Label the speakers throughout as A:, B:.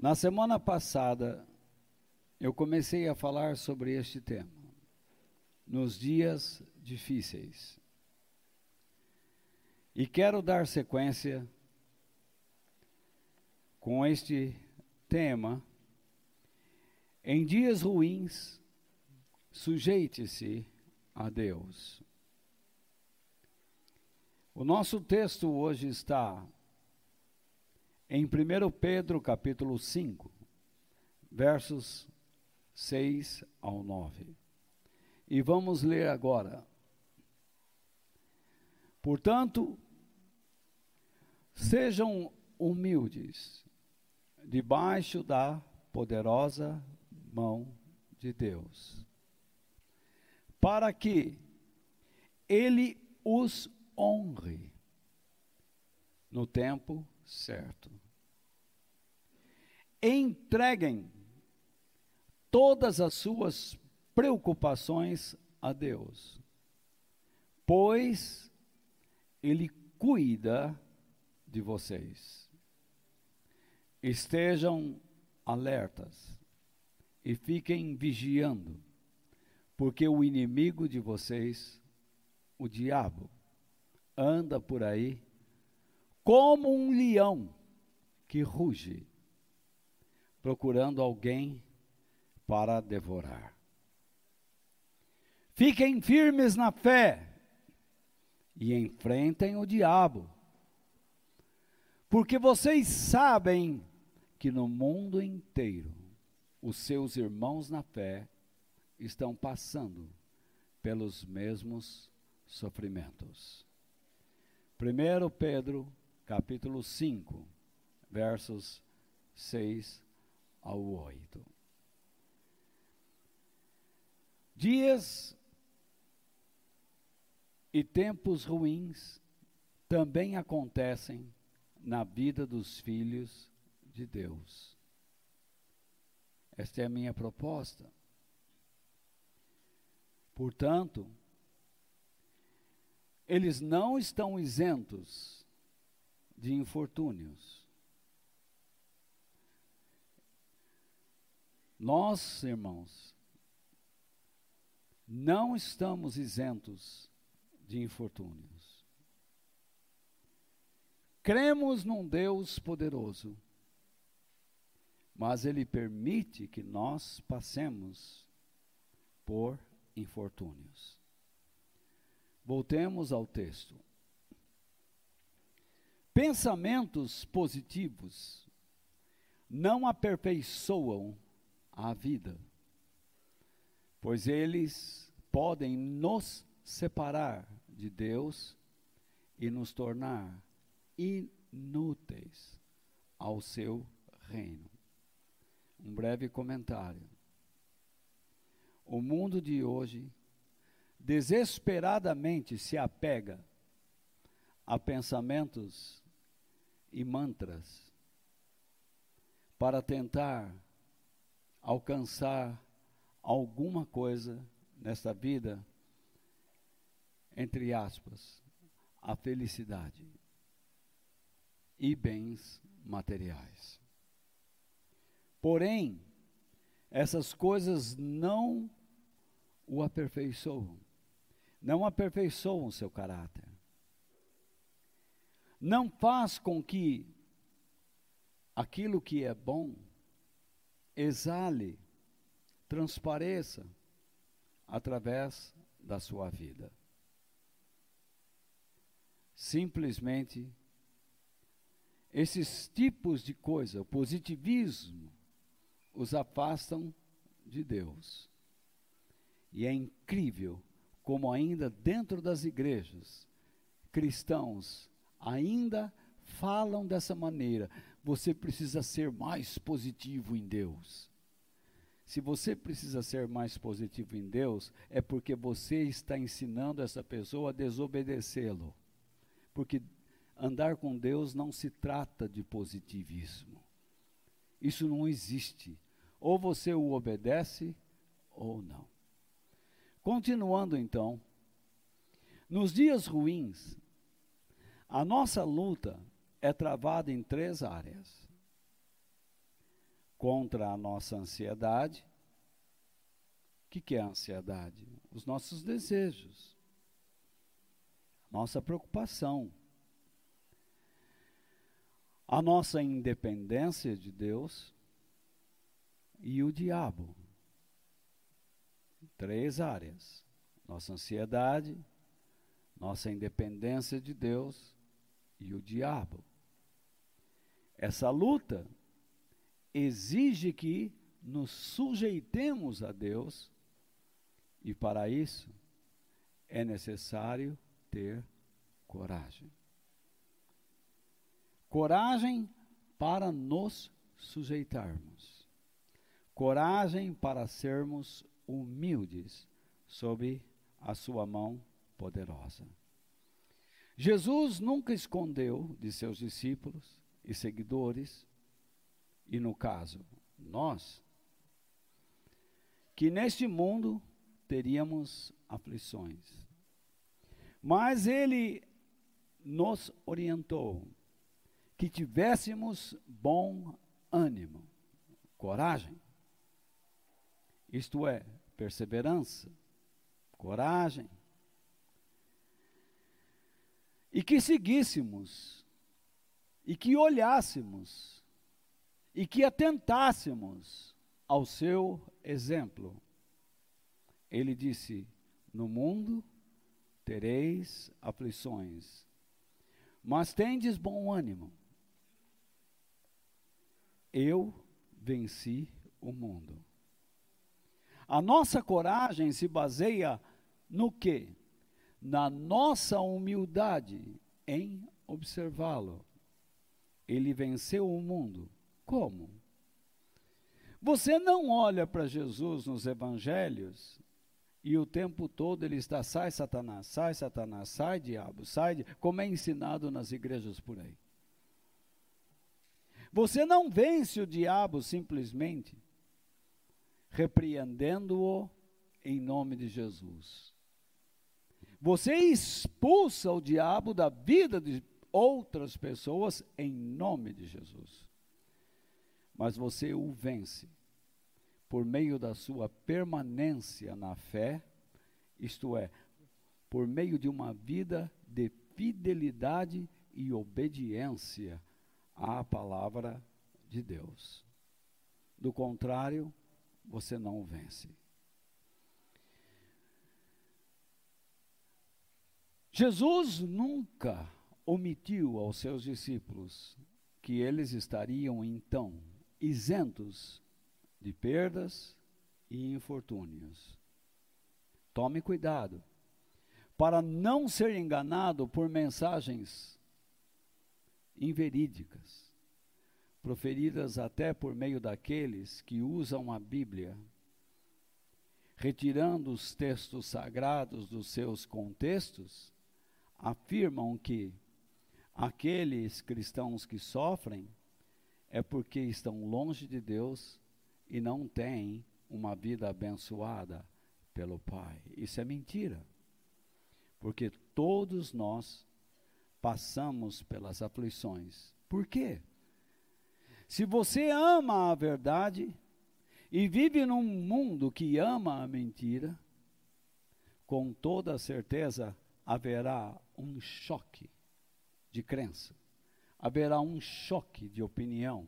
A: Na semana passada, eu comecei a falar sobre este tema, nos dias difíceis. E quero dar sequência com este tema. Em dias ruins, sujeite-se a Deus. O nosso texto hoje está em 1 Pedro capítulo 5, versos 6 ao 9. E vamos ler agora. Portanto, sejam humildes, debaixo da poderosa mão de Deus, para que Ele os honre no tempo certo. Entreguem todas as suas preocupações a Deus, pois Ele cuida de vocês. Estejam alertas e fiquem vigiando, porque o inimigo de vocês, o diabo, anda por aí como um leão que ruge, procurando alguém para devorar. Fiquem firmes na fé e enfrentem o diabo, porque vocês sabem que no mundo inteiro os seus irmãos na fé estão passando pelos mesmos sofrimentos. 1 Pedro, capítulo 5, versos 6 ao 8. Dias e tempos ruins também acontecem na vida dos filhos de Deus. Esta é a minha proposta. Portanto, eles não estão isentos de infortúnios. Nós, irmãos, não estamos isentos de infortúnios. Cremos num Deus poderoso, mas Ele permite que nós passemos por infortúnios. Voltemos ao texto. Pensamentos positivos não aperfeiçoam a vida pois eles podem nos separar de Deus e nos tornar inúteis ao seu reino. Um breve comentário. O mundo de hoje desesperadamente se apega a pensamentos e mantras para tentar alcançar alguma coisa nesta vida, entre aspas, a felicidade e bens materiais. Porém, essas coisas não o aperfeiçoam, não aperfeiçoam seu caráter. Não faz com que aquilo que é bom exale transpareça através da sua vida. Simplesmente, esses tipos de coisa, o positivismo, os afastam de Deus. E é incrível como ainda dentro das igrejas, cristãos ainda falam dessa maneira. Você precisa ser mais positivo em Deus. Se você precisa ser mais positivo em Deus, é porque você está ensinando essa pessoa a desobedecê-lo. Porque andar com Deus não se trata de positivismo. Isso não existe. Ou você o obedece ou não. Continuando então, nos dias ruins, a nossa luta é travada em três áreas. contra a nossa ansiedade. O que, que é a ansiedade? Os nossos desejos, nossa preocupação, a nossa independência de Deus e o diabo. Três áreas: nossa ansiedade, nossa independência de Deus e o diabo. Essa luta exige que nos sujeitemos a Deus e para isso é necessário ter coragem. Coragem para nos sujeitarmos. Coragem para sermos humildes sob a sua mão poderosa. Jesus nunca escondeu de seus discípulos e seguidores, e no caso, nós, que neste mundo teríamos aflições. Mas ele nos orientou que tivéssemos bom ânimo, coragem, isto é, perseverança, coragem, e que seguíssemos, e que olhássemos, e que atentássemos ao seu exemplo. Ele disse: No mundo tereis aflições, mas tendes bom ânimo eu venci o mundo. A nossa coragem se baseia no quê? Na nossa humildade em observá-lo. Ele venceu o mundo. Como? Você não olha para Jesus nos evangelhos e o tempo todo ele está sai Satanás, sai Satanás, sai diabo, sai, como é ensinado nas igrejas por aí. Você não vence o diabo simplesmente repreendendo-o em nome de Jesus. Você expulsa o diabo da vida de outras pessoas em nome de Jesus. Mas você o vence por meio da sua permanência na fé, isto é, por meio de uma vida de fidelidade e obediência à palavra de Deus. Do contrário, você não vence. Jesus nunca omitiu aos seus discípulos que eles estariam então isentos de perdas e infortúnios. Tome cuidado para não ser enganado por mensagens inverídicas, proferidas até por meio daqueles que usam a Bíblia, retirando os textos sagrados dos seus contextos, afirmam que aqueles cristãos que sofrem é porque estão longe de Deus e não têm uma vida abençoada pelo Pai. Isso é mentira. Porque todos nós passamos pelas aflições. Por quê? Se você ama a verdade e vive num mundo que ama a mentira, com toda certeza haverá um choque de crença, haverá um choque de opinião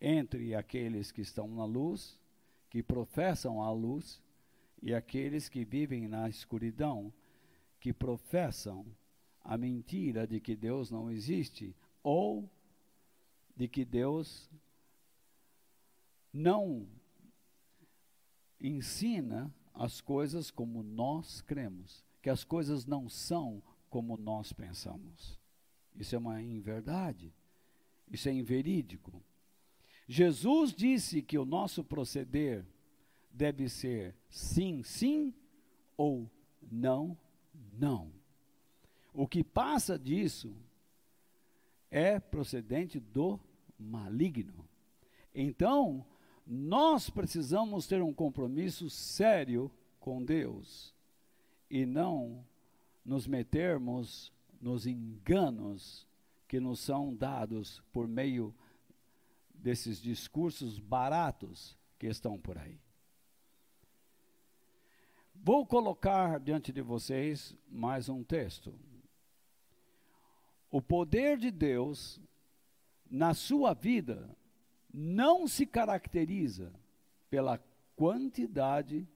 A: entre aqueles que estão na luz, que professam a luz, e aqueles que vivem na escuridão, que professam a mentira de que Deus não existe ou de que Deus não ensina as coisas como nós cremos, que as coisas não são como nós pensamos. Isso é uma inverdade, isso é inverídico. Jesus disse que o nosso proceder deve ser sim, sim ou não, não. O que passa disso é procedente do maligno. Então, nós precisamos ter um compromisso sério com Deus e não nos metermos nos enganos que nos são dados por meio desses discursos baratos que estão por aí. Vou colocar diante de vocês mais um texto. O poder de Deus na sua vida não se caracteriza pela quantidade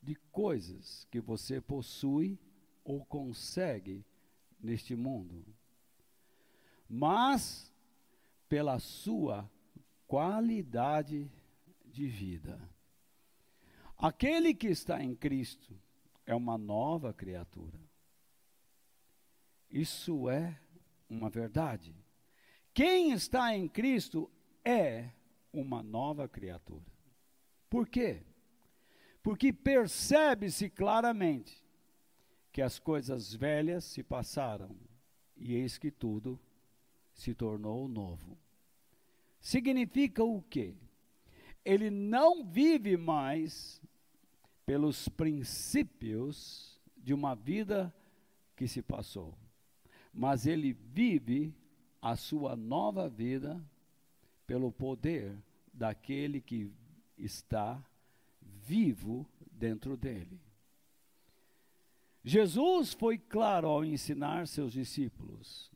A: de coisas que você possui ou consegue neste mundo, mas pela sua qualidade de vida. Aquele que está em Cristo é uma nova criatura. Isso é uma verdade. Quem está em Cristo é uma nova criatura. Por quê? Porque percebe-se claramente que as coisas velhas se passaram e eis que tudo se tornou novo. Significa o quê? Ele não vive mais pelos princípios de uma vida que se passou, mas ele vive a sua nova vida pelo poder daquele que está vivo dentro dele. Jesus foi claro ao ensinar seus discípulos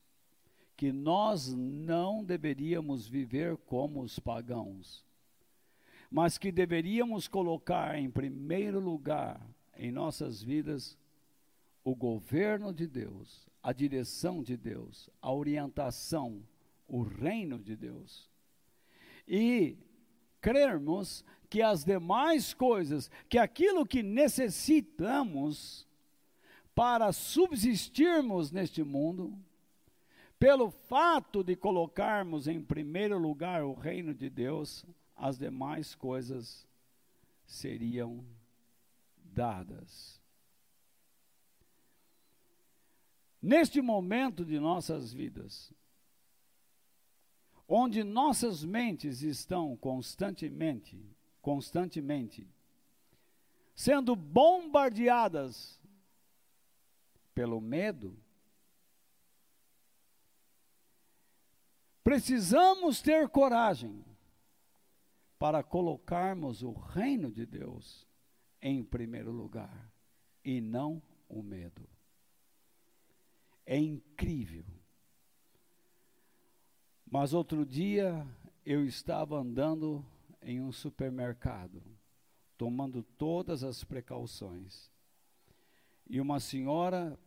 A: que nós não deveríamos viver como os pagãos, mas que deveríamos colocar em primeiro lugar em nossas vidas o governo de Deus, a direção de Deus, a orientação, o reino de Deus. E crermos que as demais coisas, que aquilo que necessitamos para subsistirmos neste mundo, pelo fato de colocarmos em primeiro lugar o reino de Deus, as demais coisas seriam dadas. Neste momento de nossas vidas, onde nossas mentes estão constantemente, constantemente sendo bombardeadas pelo medo, precisamos ter coragem para colocarmos o reino de Deus em primeiro lugar e não o medo. É incrível. Mas outro dia eu estava andando em um supermercado, tomando todas as precauções. E uma senhora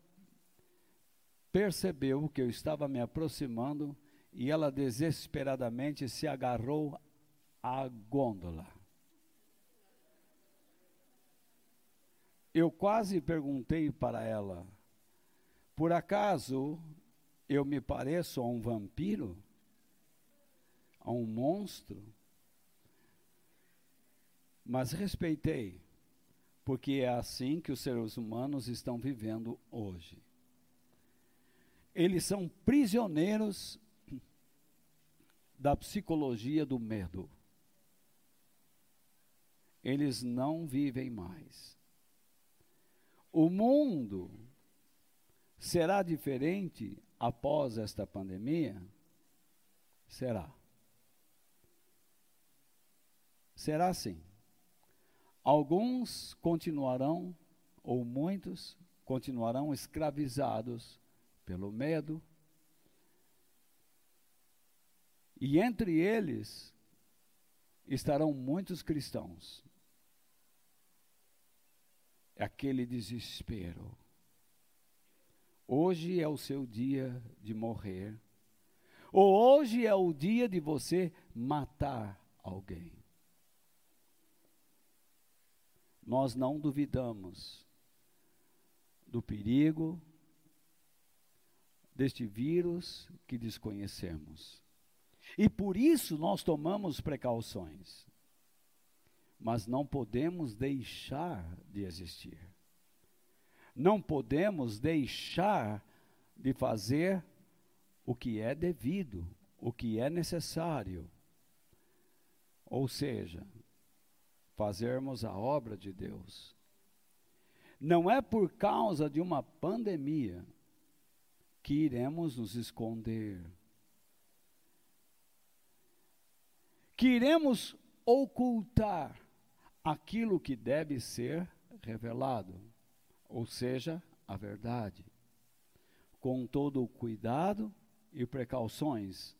A: percebeu que eu estava me aproximando e ela desesperadamente se agarrou à gôndola. Eu quase perguntei para ela: por acaso eu me pareço a um vampiro? A um monstro? Mas respeitei, porque é assim que os seres humanos estão vivendo hoje. Eles são prisioneiros da psicologia do medo. Eles não vivem mais. O mundo Será diferente após esta pandemia? Será. Será sim. Alguns continuarão, ou muitos, continuarão escravizados pelo medo. E entre eles estarão muitos cristãos. Aquele desespero Hoje é o seu dia de morrer. Ou hoje é o dia de você matar alguém. Nós não duvidamos do perigo deste vírus que desconhecemos. E por isso nós tomamos precauções. Mas não podemos deixar de existir não podemos deixar de fazer o que é devido, o que é necessário. Ou seja, fazermos a obra de Deus. Não é por causa de uma pandemia que iremos nos esconder. que iremos ocultar aquilo que deve ser revelado, ou seja, a verdade, com todo o cuidado e precauções.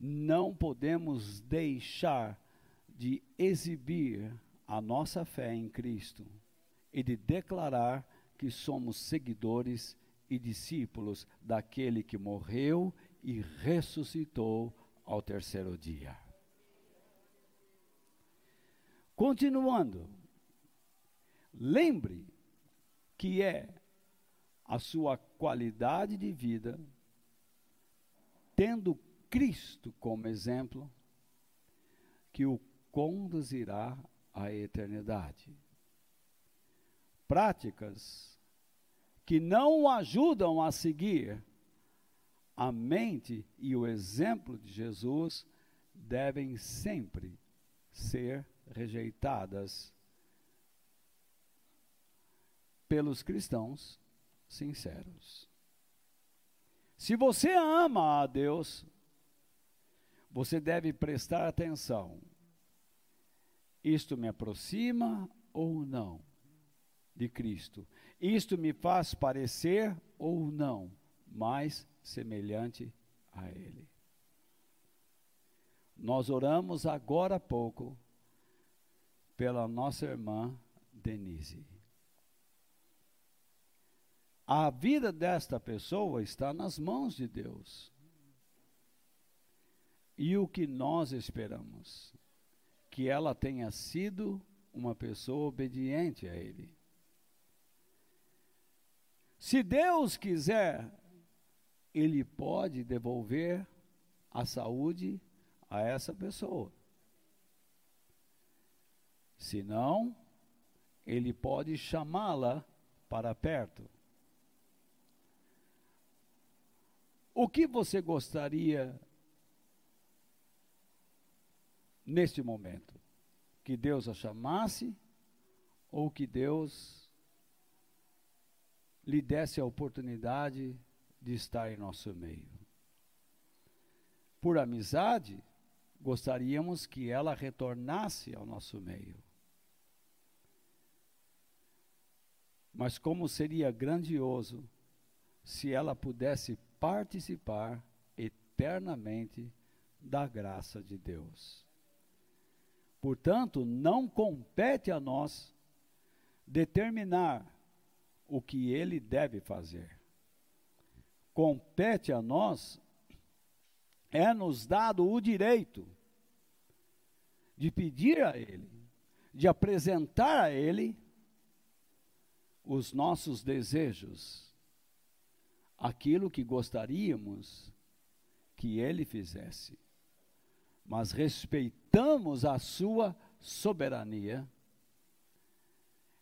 A: Não podemos deixar de exibir a nossa fé em Cristo e de declarar que somos seguidores e discípulos daquele que morreu e ressuscitou ao terceiro dia. Continuando, lembre que é a sua qualidade de vida, tendo Cristo como exemplo, que o conduzirá à eternidade. Práticas que não o ajudam a seguir a mente e o exemplo de Jesus devem sempre ser rejeitadas pelos cristãos sinceros. Se você ama a Deus, você deve prestar atenção. Isto me aproxima ou não de Cristo? Isto me faz parecer ou não mais semelhante a Ele? Nós oramos agora há pouco pela nossa irmã Denise. A vida desta pessoa está nas mãos de Deus. E o que nós esperamos? Que ela tenha sido uma pessoa obediente a Ele. Se Deus quiser, Ele pode devolver a saúde a essa pessoa. Se não, Ele pode chamá-la para perto. O que você gostaria neste momento? Que Deus a chamasse ou que Deus lhe desse a oportunidade de estar em nosso meio? Por amizade, gostaríamos que ela retornasse ao nosso meio. Mas como seria grandioso se ela pudesse participar eternamente da graça de Deus. Portanto, não compete a nós determinar o que ele deve fazer. Compete a nós é nos dado o direito de pedir a ele, de apresentar a ele os nossos desejos aquilo que gostaríamos que ele fizesse. Mas respeitamos a sua soberania,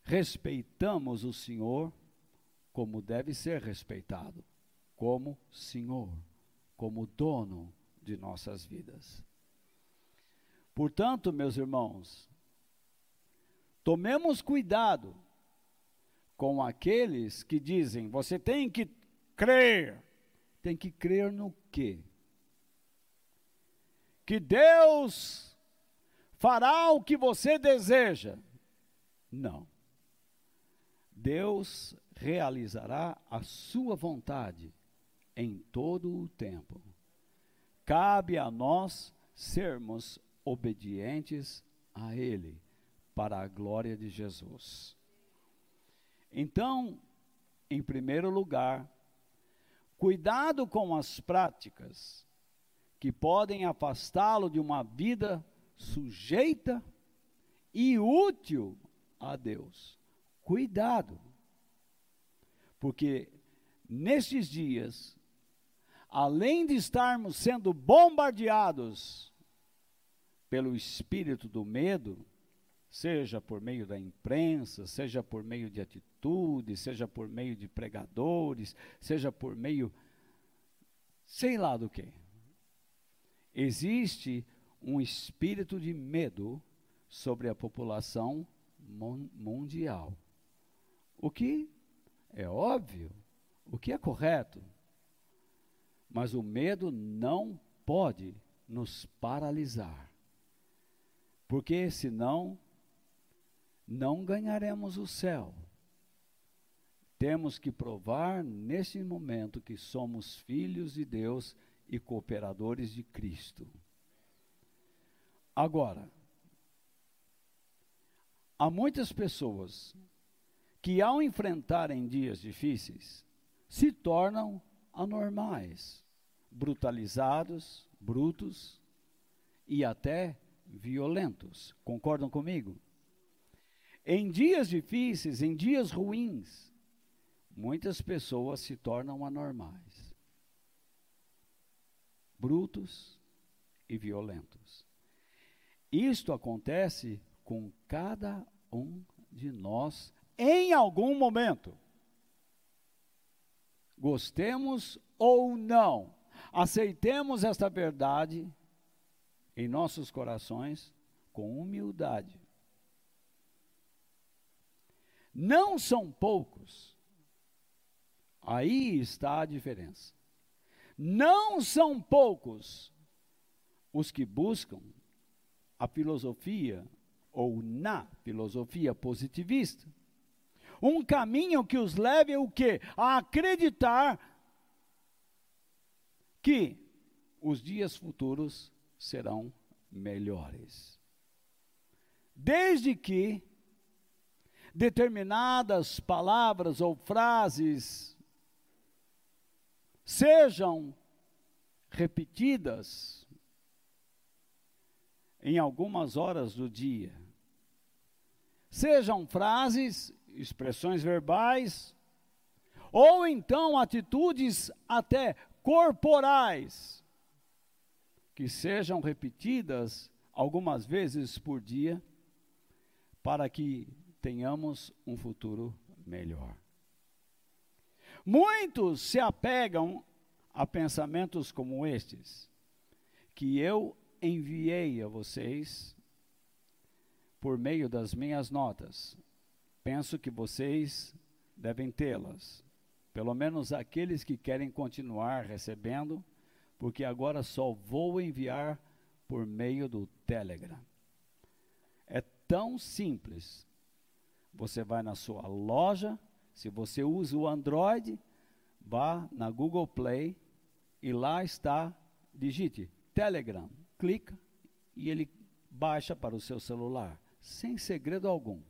A: respeitamos o Senhor como deve ser respeitado, como Senhor, como dono de nossas vidas. Portanto, meus irmãos, tomemos cuidado com aqueles que dizem: você tem que crer. Tem que crer no quê? Que Deus fará o que você deseja. Não. Deus realizará a sua vontade em todo o tempo. Cabe a nós sermos obedientes a Ele, para a glória de Jesus. Então, em primeiro lugar, Cuidado com as práticas que podem afastá-lo de uma vida sujeita e útil a Deus. Cuidado. Porque nestes dias, além de estarmos sendo bombardeados pelo espírito do medo, seja por meio da imprensa, seja por meio de atitudes, seja por meio de pregadores, seja por meio sei lá do que. Existe um espírito de medo sobre a população mundial. O que é óbvio, o que é correto. Mas o medo não pode nos paralisar Porque senão não ganharemos o céu. Temos que provar nesse momento que somos filhos de Deus e cooperadores de Cristo. Agora, há muitas pessoas que, ao enfrentarem dias difíceis, se tornam anormais, brutalizados, brutos e até violentos. Concordam comigo? Em dias difíceis, em dias ruins, muitas pessoas se tornam anormais, brutos e violentos. Isto acontece com cada um de nós em algum momento. Gostemos ou não, aceitemos esta verdade em nossos corações com humildade. Não são poucos. Aí está a diferença. Não são poucos os que buscam a filosofia ou na filosofia positivista. Um caminho que os leve o quê? A acreditar que os dias futuros serão melhores. Desde que determinadas palavras ou frases sejam repetidas em algumas horas do dia. Sejam frases, expressões verbais, ou então atitudes até corporais, que sejam repetidas algumas vezes por dia, para que tenhamos um futuro melhor. Muitos se apegam a pensamentos como estes, que eu enviei a vocês por meio das minhas notas. Penso que vocês devem tê-las, pelo menos aqueles que querem continuar recebendo, porque agora só vou enviar por meio do Telegram. É tão simples você vai na sua loja, se você usa o Android, vá na Google Play e lá está, digite Telegram, clica e ele baixa para o seu celular, sem segredo algum.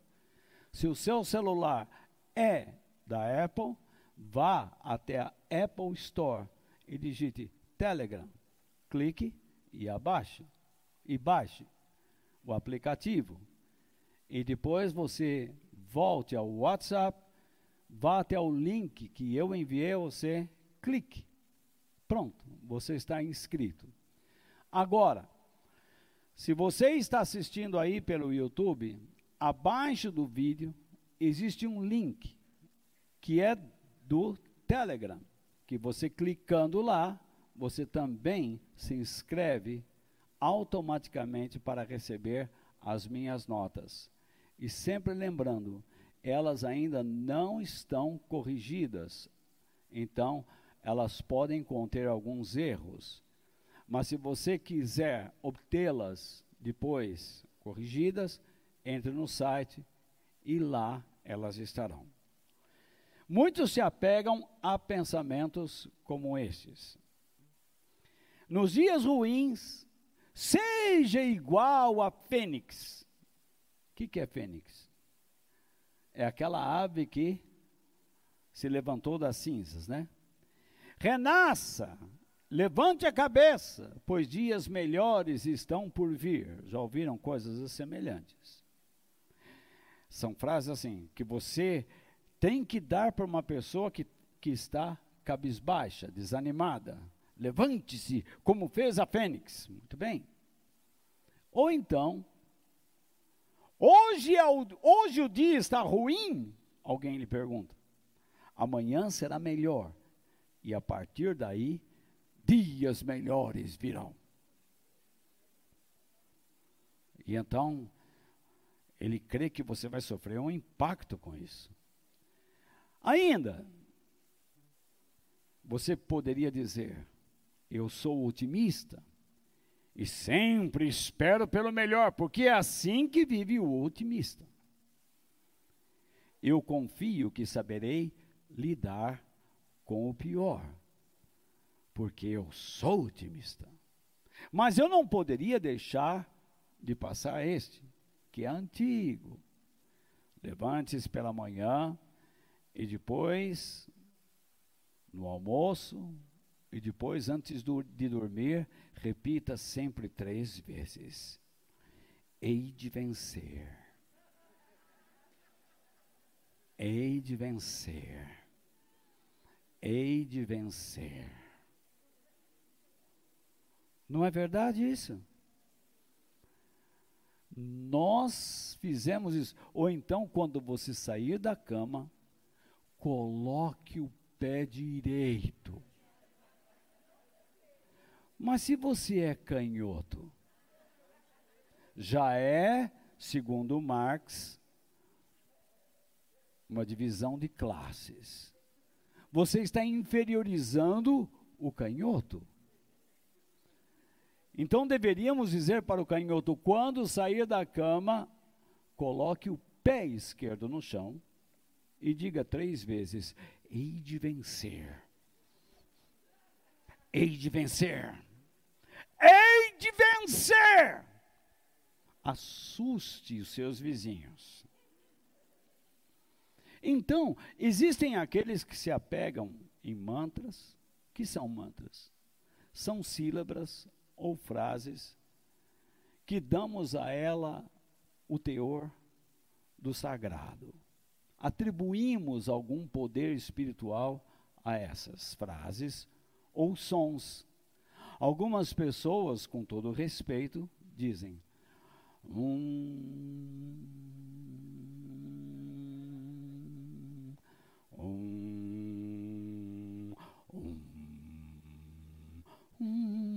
A: Se o seu celular é da Apple, vá até a Apple Store e digite Telegram, clique e abaixe e baixe o aplicativo. E depois você volte ao WhatsApp, vá até o link que eu enviei a você, clique. Pronto, você está inscrito. Agora, se você está assistindo aí pelo YouTube, abaixo do vídeo existe um link que é do Telegram, que você clicando lá, você também se inscreve automaticamente para receber as minhas notas. E sempre lembrando, elas ainda não estão corrigidas. Então, elas podem conter alguns erros. Mas se você quiser obtê-las depois corrigidas, entre no site e lá elas estarão. Muitos se apegam a pensamentos como estes. Nos dias ruins, seja igual a fênix que, que é fênix? É aquela ave que se levantou das cinzas, né? Renasça, levante a cabeça, pois dias melhores estão por vir. Já ouviram coisas semelhantes? São frases assim, que você tem que dar para uma pessoa que, que está cabisbaixa, desanimada. Levante-se, como fez a fênix. Muito bem. Ou então, Hoje, é o, hoje o dia está ruim? Alguém lhe pergunta. Amanhã será melhor. E a partir daí, dias melhores virão. E então, ele crê que você vai sofrer um impacto com isso. Ainda, você poderia dizer: Eu sou otimista e sempre espero pelo melhor, porque é assim que vive o otimista. Eu confio que saberei lidar com o pior, porque eu sou otimista. Mas eu não poderia deixar de passar este, que é antigo. Levante-se pela manhã e depois, no almoço, e depois, antes do, de dormir, repita sempre três vezes: Hei de vencer. Hei de vencer. Hei de vencer. Não é verdade isso? Nós fizemos isso. Ou então, quando você sair da cama, coloque o pé direito mas se você é canhoto, já é, segundo Marx, uma divisão de classes. Você está inferiorizando o canhoto. Então deveríamos dizer para o canhoto: quando sair da cama, coloque o pé esquerdo no chão e diga três vezes: hei de vencer. Hei de vencer hei de vencer. Assuste os seus vizinhos. Então, existem aqueles que se apegam em mantras, que são mantras? São sílabas ou frases que damos a ela o teor do sagrado. Atribuímos algum poder espiritual a essas frases ou sons Algumas pessoas, com todo respeito, dizem: um, um, um, um,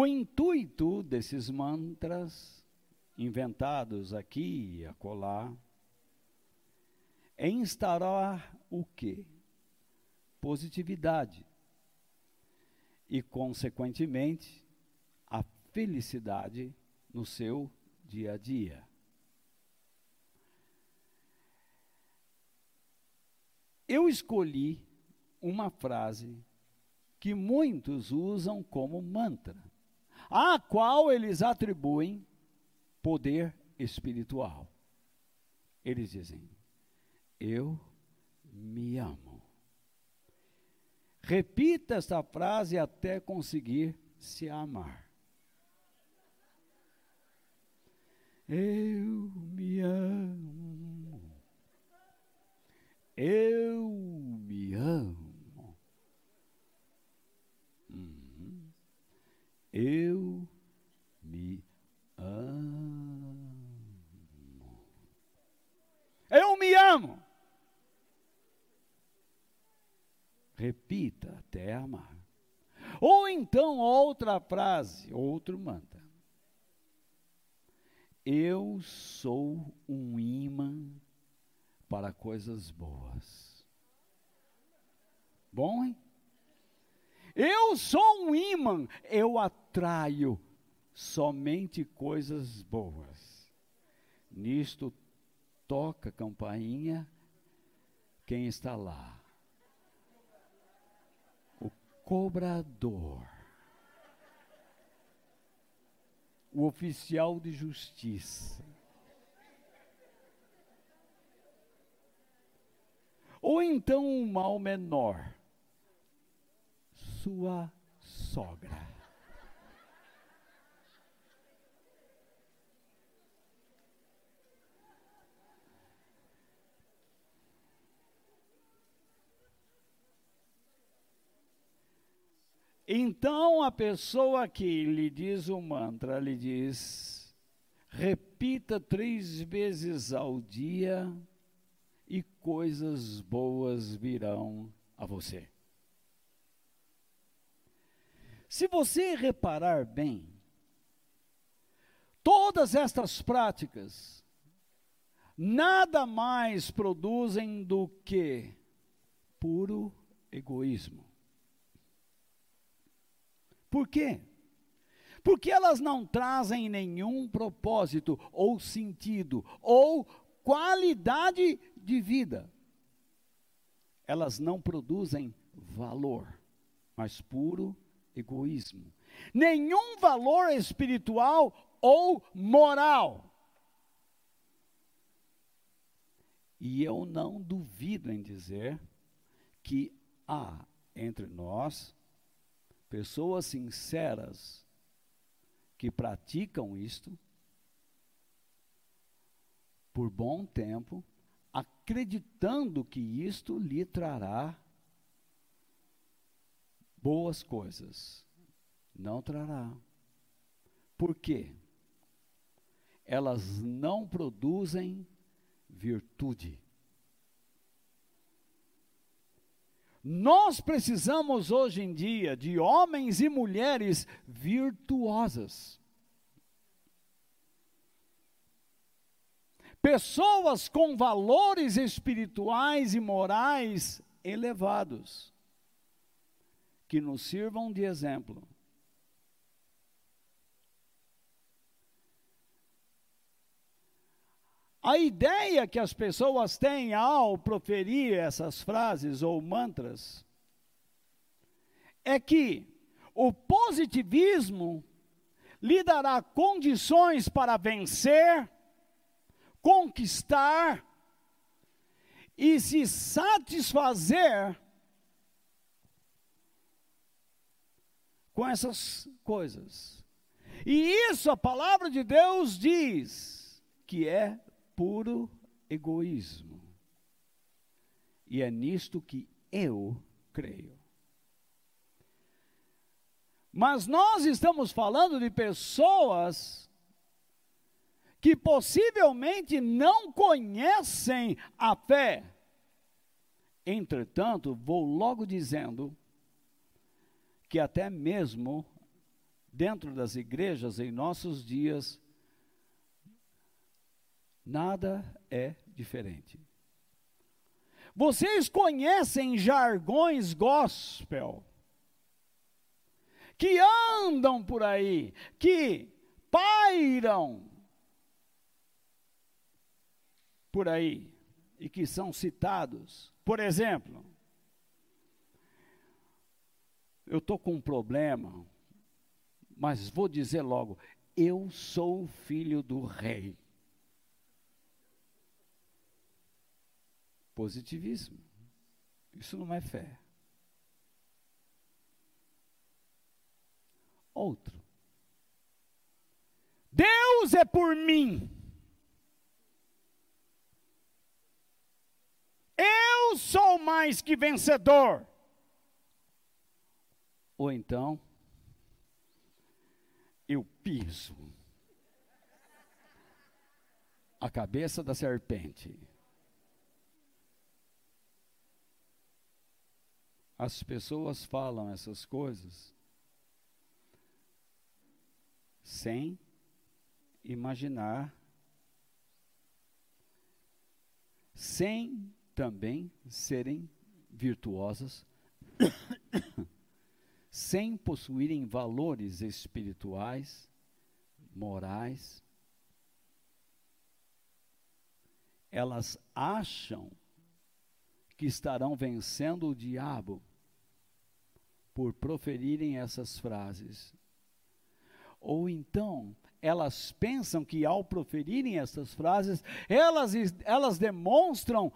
A: O intuito desses mantras inventados aqui e acolá, é instaurar o quê? Positividade. E, consequentemente, a felicidade no seu dia a dia. Eu escolhi uma frase que muitos usam como mantra, a qual eles atribuem poder espiritual. Eles dizem: Eu me amo. Repita esta frase até conseguir se amar. Eu me amo. Eu me amo. Eu me amo. Eu me amo. Repita até amar. Ou então outra frase, outro mantra. Eu sou um imã para coisas boas. Bom, hein? Eu sou um imã, eu atraio somente coisas boas. Nisto toca campainha quem está lá? O cobrador. O oficial de justiça. Ou então um mal menor. Sua sogra. Então a pessoa que lhe diz o mantra, lhe diz: repita três vezes ao dia e coisas boas virão a você. Se você reparar bem, todas estas práticas nada mais produzem do que puro egoísmo. Por quê? Porque elas não trazem nenhum propósito ou sentido ou qualidade de vida. Elas não produzem valor, mas puro egoísmo. Nenhum valor espiritual ou moral. E eu não duvido em dizer que há entre nós pessoas sinceras que praticam isto por bom tempo, acreditando que isto lhe trará boas coisas. Não trará. Por quê? Elas não produzem virtude. Nós precisamos hoje em dia de homens e mulheres virtuosas. Pessoas com valores espirituais e morais elevados, que nos sirvam de exemplo. A ideia que as pessoas têm ao proferir essas frases ou mantras é que o positivismo lhe dará condições para vencer, conquistar e se satisfazer com essas coisas. E isso a palavra de Deus diz que é puro egoísmo. E é nisto que eu creio. Mas nós estamos falando de pessoas que possivelmente não conhecem a fé. Entretanto, vou logo dizendo que até mesmo dentro das igrejas em nossos dias Nada é diferente. Vocês conhecem jargões gospel que andam por aí, que pairam por aí e que são citados. Por exemplo, eu estou com um problema, mas vou dizer logo: eu sou filho do rei. Positivismo. Isso não é fé. Outro. Deus é por mim. Eu sou mais que vencedor. Ou então, eu piso a cabeça da serpente. as pessoas falam essas coisas sem imaginar, sem também serem virtuosas, sem possuírem valores espirituais, morais. Elas acham que estarão vencendo o diabo por proferirem essas frases. Ou então, elas pensam que ao proferirem essas frases, elas, elas demonstram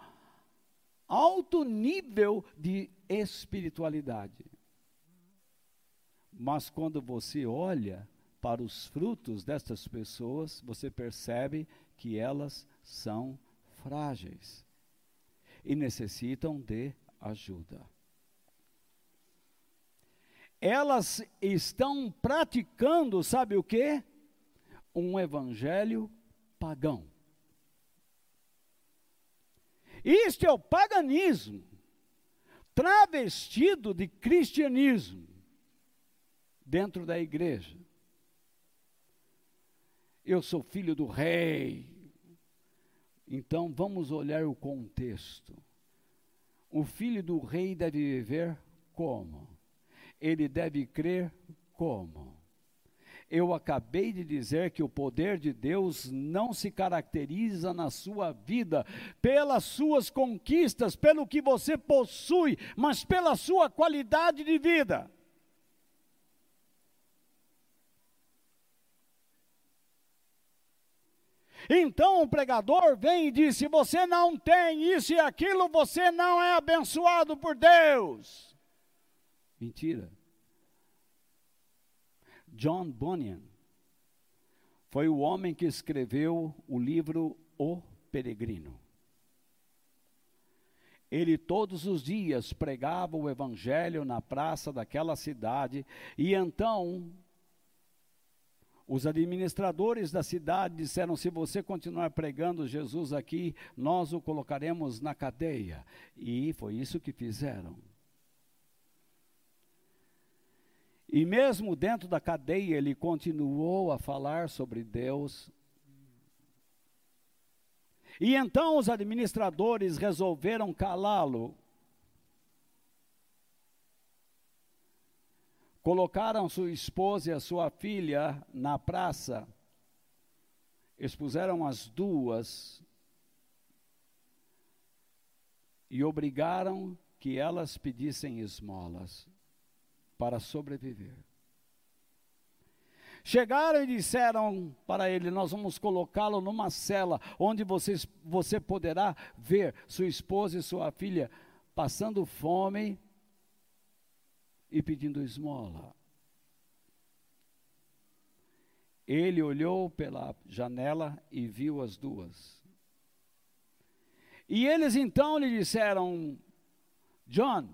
A: alto nível de espiritualidade. Mas quando você olha para os frutos destas pessoas, você percebe que elas são frágeis e necessitam de ajuda elas estão praticando, sabe o que? Um evangelho pagão. Isto é o paganismo, travestido de cristianismo, dentro da igreja. Eu sou filho do rei, Então vamos olhar o contexto. O filho do rei deve viver como? Ele deve crer como? Eu acabei de dizer que o poder de Deus não se caracteriza na sua vida pelas suas conquistas, pelo que você possui, mas pela sua qualidade de vida. Então o pregador vem e diz: se você não tem isso e aquilo, você não é abençoado por Deus. Mentira. John Bunyan foi o homem que escreveu o livro O Peregrino. Ele todos os dias pregava o evangelho na praça daquela cidade e então os administradores da cidade disseram: se você continuar pregando Jesus aqui, nós o colocaremos na cadeia. E foi isso que fizeram. E mesmo dentro da cadeia, ele continuou a falar sobre Deus. E então os administradores resolveram calá-lo Colocaram sua esposa e a sua filha na praça, expuseram as duas e obrigaram que elas pedissem esmolas para sobreviver. Chegaram e disseram para ele: Nós vamos colocá-lo numa cela onde vocês, você poderá ver sua esposa e sua filha passando fome e pedindo esmola. Ele olhou pela janela e viu as duas. E eles então lhe disseram: John,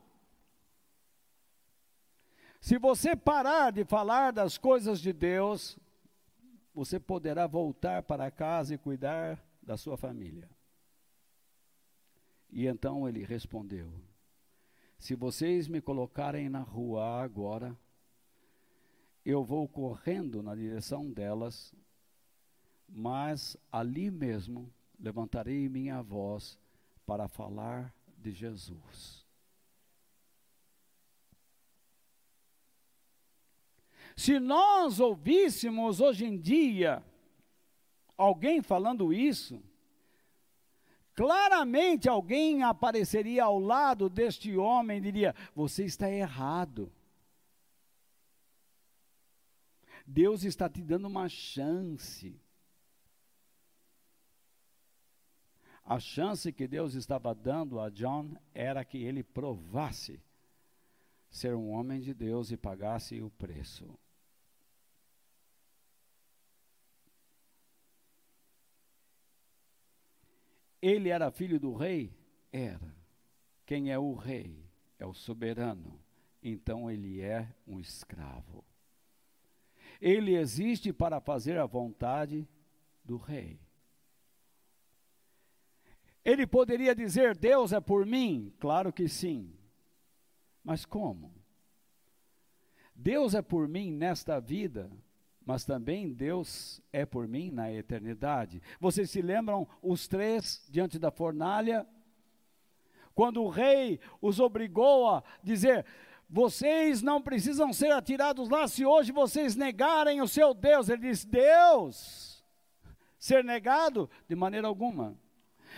A: se você parar de falar das coisas de Deus, você poderá voltar para casa e cuidar da sua família. E então ele respondeu: se vocês me colocarem na rua agora, eu vou correndo na direção delas, mas ali mesmo levantarei minha voz para falar de Jesus. Se nós ouvíssemos hoje em dia alguém falando isso, Claramente alguém apareceria ao lado deste homem e diria: Você está errado. Deus está te dando uma chance. A chance que Deus estava dando a John era que ele provasse ser um homem de Deus e pagasse o preço. Ele era filho do rei? Era. Quem é o rei? É o soberano. Então ele é um escravo. Ele existe para fazer a vontade do rei. Ele poderia dizer: Deus é por mim? Claro que sim. Mas como? Deus é por mim nesta vida mas também Deus é por mim na eternidade. Vocês se lembram os três diante da fornalha? Quando o rei os obrigou a dizer: vocês não precisam ser atirados lá se hoje vocês negarem o seu Deus. Ele disse: Deus, ser negado de maneira alguma.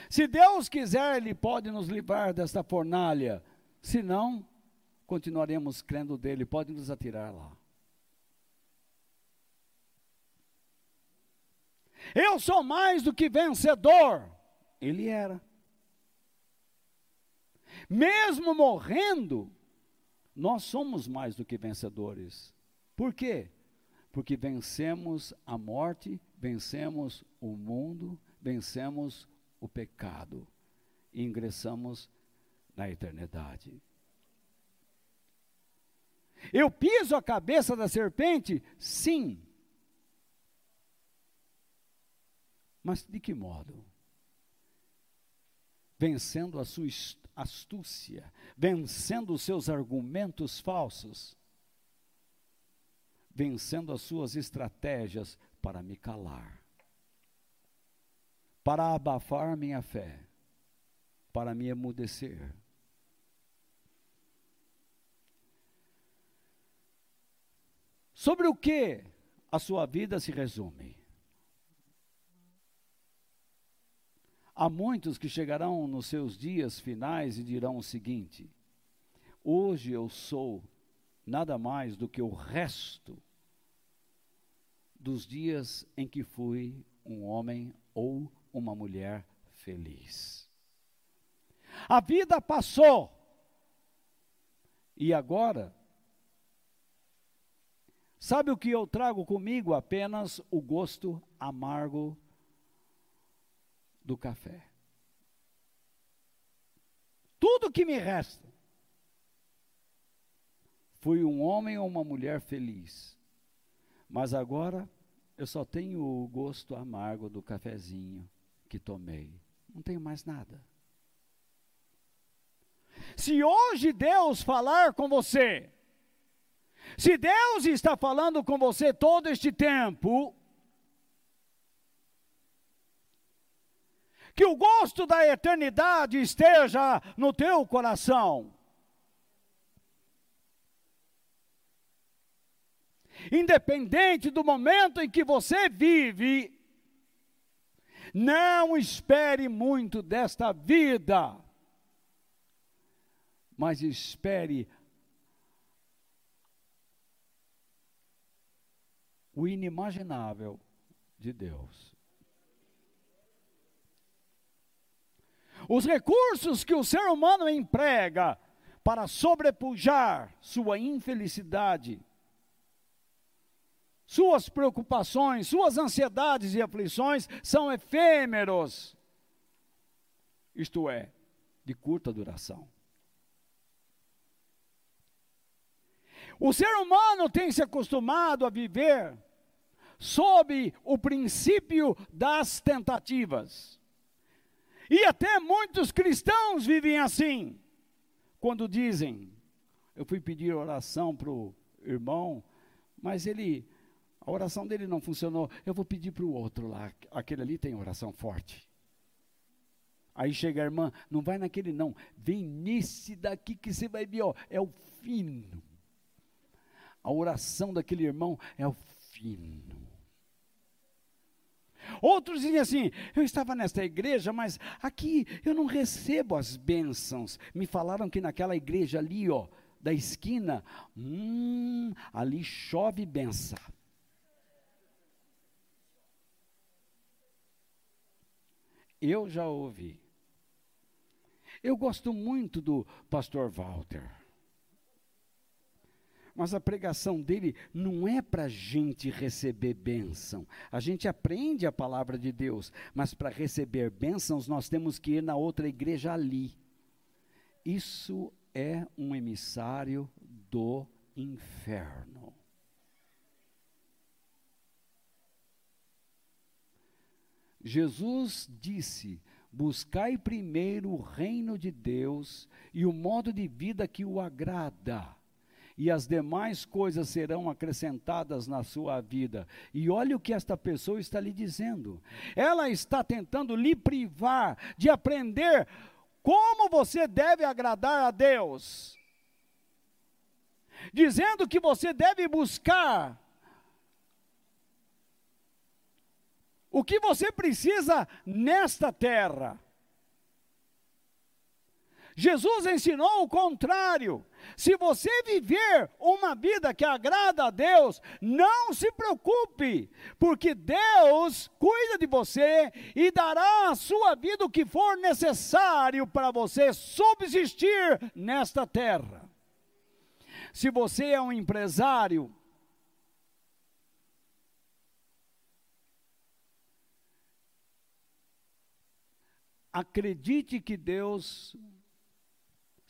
A: Se Deus quiser, Ele pode nos livrar desta fornalha. Se não, continuaremos crendo dele, pode nos atirar lá. Eu sou mais do que vencedor. Ele era. Mesmo morrendo, nós somos mais do que vencedores. Por quê? Porque vencemos a morte, vencemos o mundo, vencemos o pecado e ingressamos na eternidade. Eu piso a cabeça da serpente? Sim. Mas de que modo? Vencendo a sua astúcia, vencendo os seus argumentos falsos, vencendo as suas estratégias para me calar. para abafar minha fé, para me emudecer. Sobre o que a sua vida se resume? Há muitos que chegarão nos seus dias finais e dirão o seguinte: Hoje eu sou nada mais do que o resto dos dias em que fui um homem ou uma mulher feliz. A vida passou e agora Sabe o que eu trago comigo? Apenas o gosto amargo do café. Tudo que me resta. Fui um homem ou uma mulher feliz. Mas agora eu só tenho o gosto amargo do cafezinho que tomei. Não tenho mais nada. Se hoje Deus falar com você, se Deus está falando com você todo este tempo, que o gosto da eternidade esteja no teu coração. Independente do momento em que você vive, não espere muito desta vida, mas espere o inimaginável de Deus. Os recursos que o ser humano emprega para sobrepujar sua infelicidade, suas preocupações, suas ansiedades e aflições são efêmeros, isto é, de curta duração. O ser humano tem se acostumado a viver sob o princípio das tentativas. E até muitos cristãos vivem assim. Quando dizem, eu fui pedir oração para o irmão, mas ele, a oração dele não funcionou, eu vou pedir para o outro lá, aquele ali tem oração forte. Aí chega a irmã, não vai naquele não, vem nesse daqui que você vai ver, ó, é o fino. A oração daquele irmão é o fino. Outros dizem assim: eu estava nesta igreja, mas aqui eu não recebo as bênçãos. Me falaram que naquela igreja ali, ó, da esquina, hum, ali chove benção. Eu já ouvi. Eu gosto muito do pastor Walter. Mas a pregação dele não é para a gente receber bênção. A gente aprende a palavra de Deus, mas para receber bênçãos nós temos que ir na outra igreja ali. Isso é um emissário do inferno. Jesus disse: Buscai primeiro o reino de Deus e o modo de vida que o agrada e as demais coisas serão acrescentadas na sua vida. E olha o que esta pessoa está lhe dizendo. Ela está tentando lhe privar de aprender como você deve agradar a Deus. Dizendo que você deve buscar o que você precisa nesta terra. Jesus ensinou o contrário. Se você viver uma vida que agrada a Deus, não se preocupe, porque Deus cuida de você e dará à sua vida o que for necessário para você subsistir nesta terra. Se você é um empresário, acredite que Deus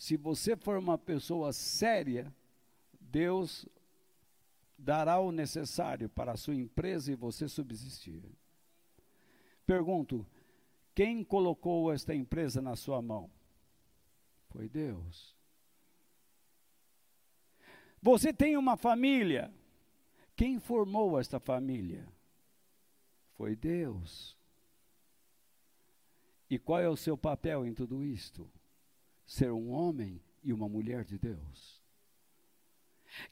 A: se você for uma pessoa séria, Deus dará o necessário para a sua empresa e você subsistir. Pergunto: quem colocou esta empresa na sua mão? Foi Deus. Você tem uma família. Quem formou esta família? Foi Deus. E qual é o seu papel em tudo isto? Ser um homem e uma mulher de Deus.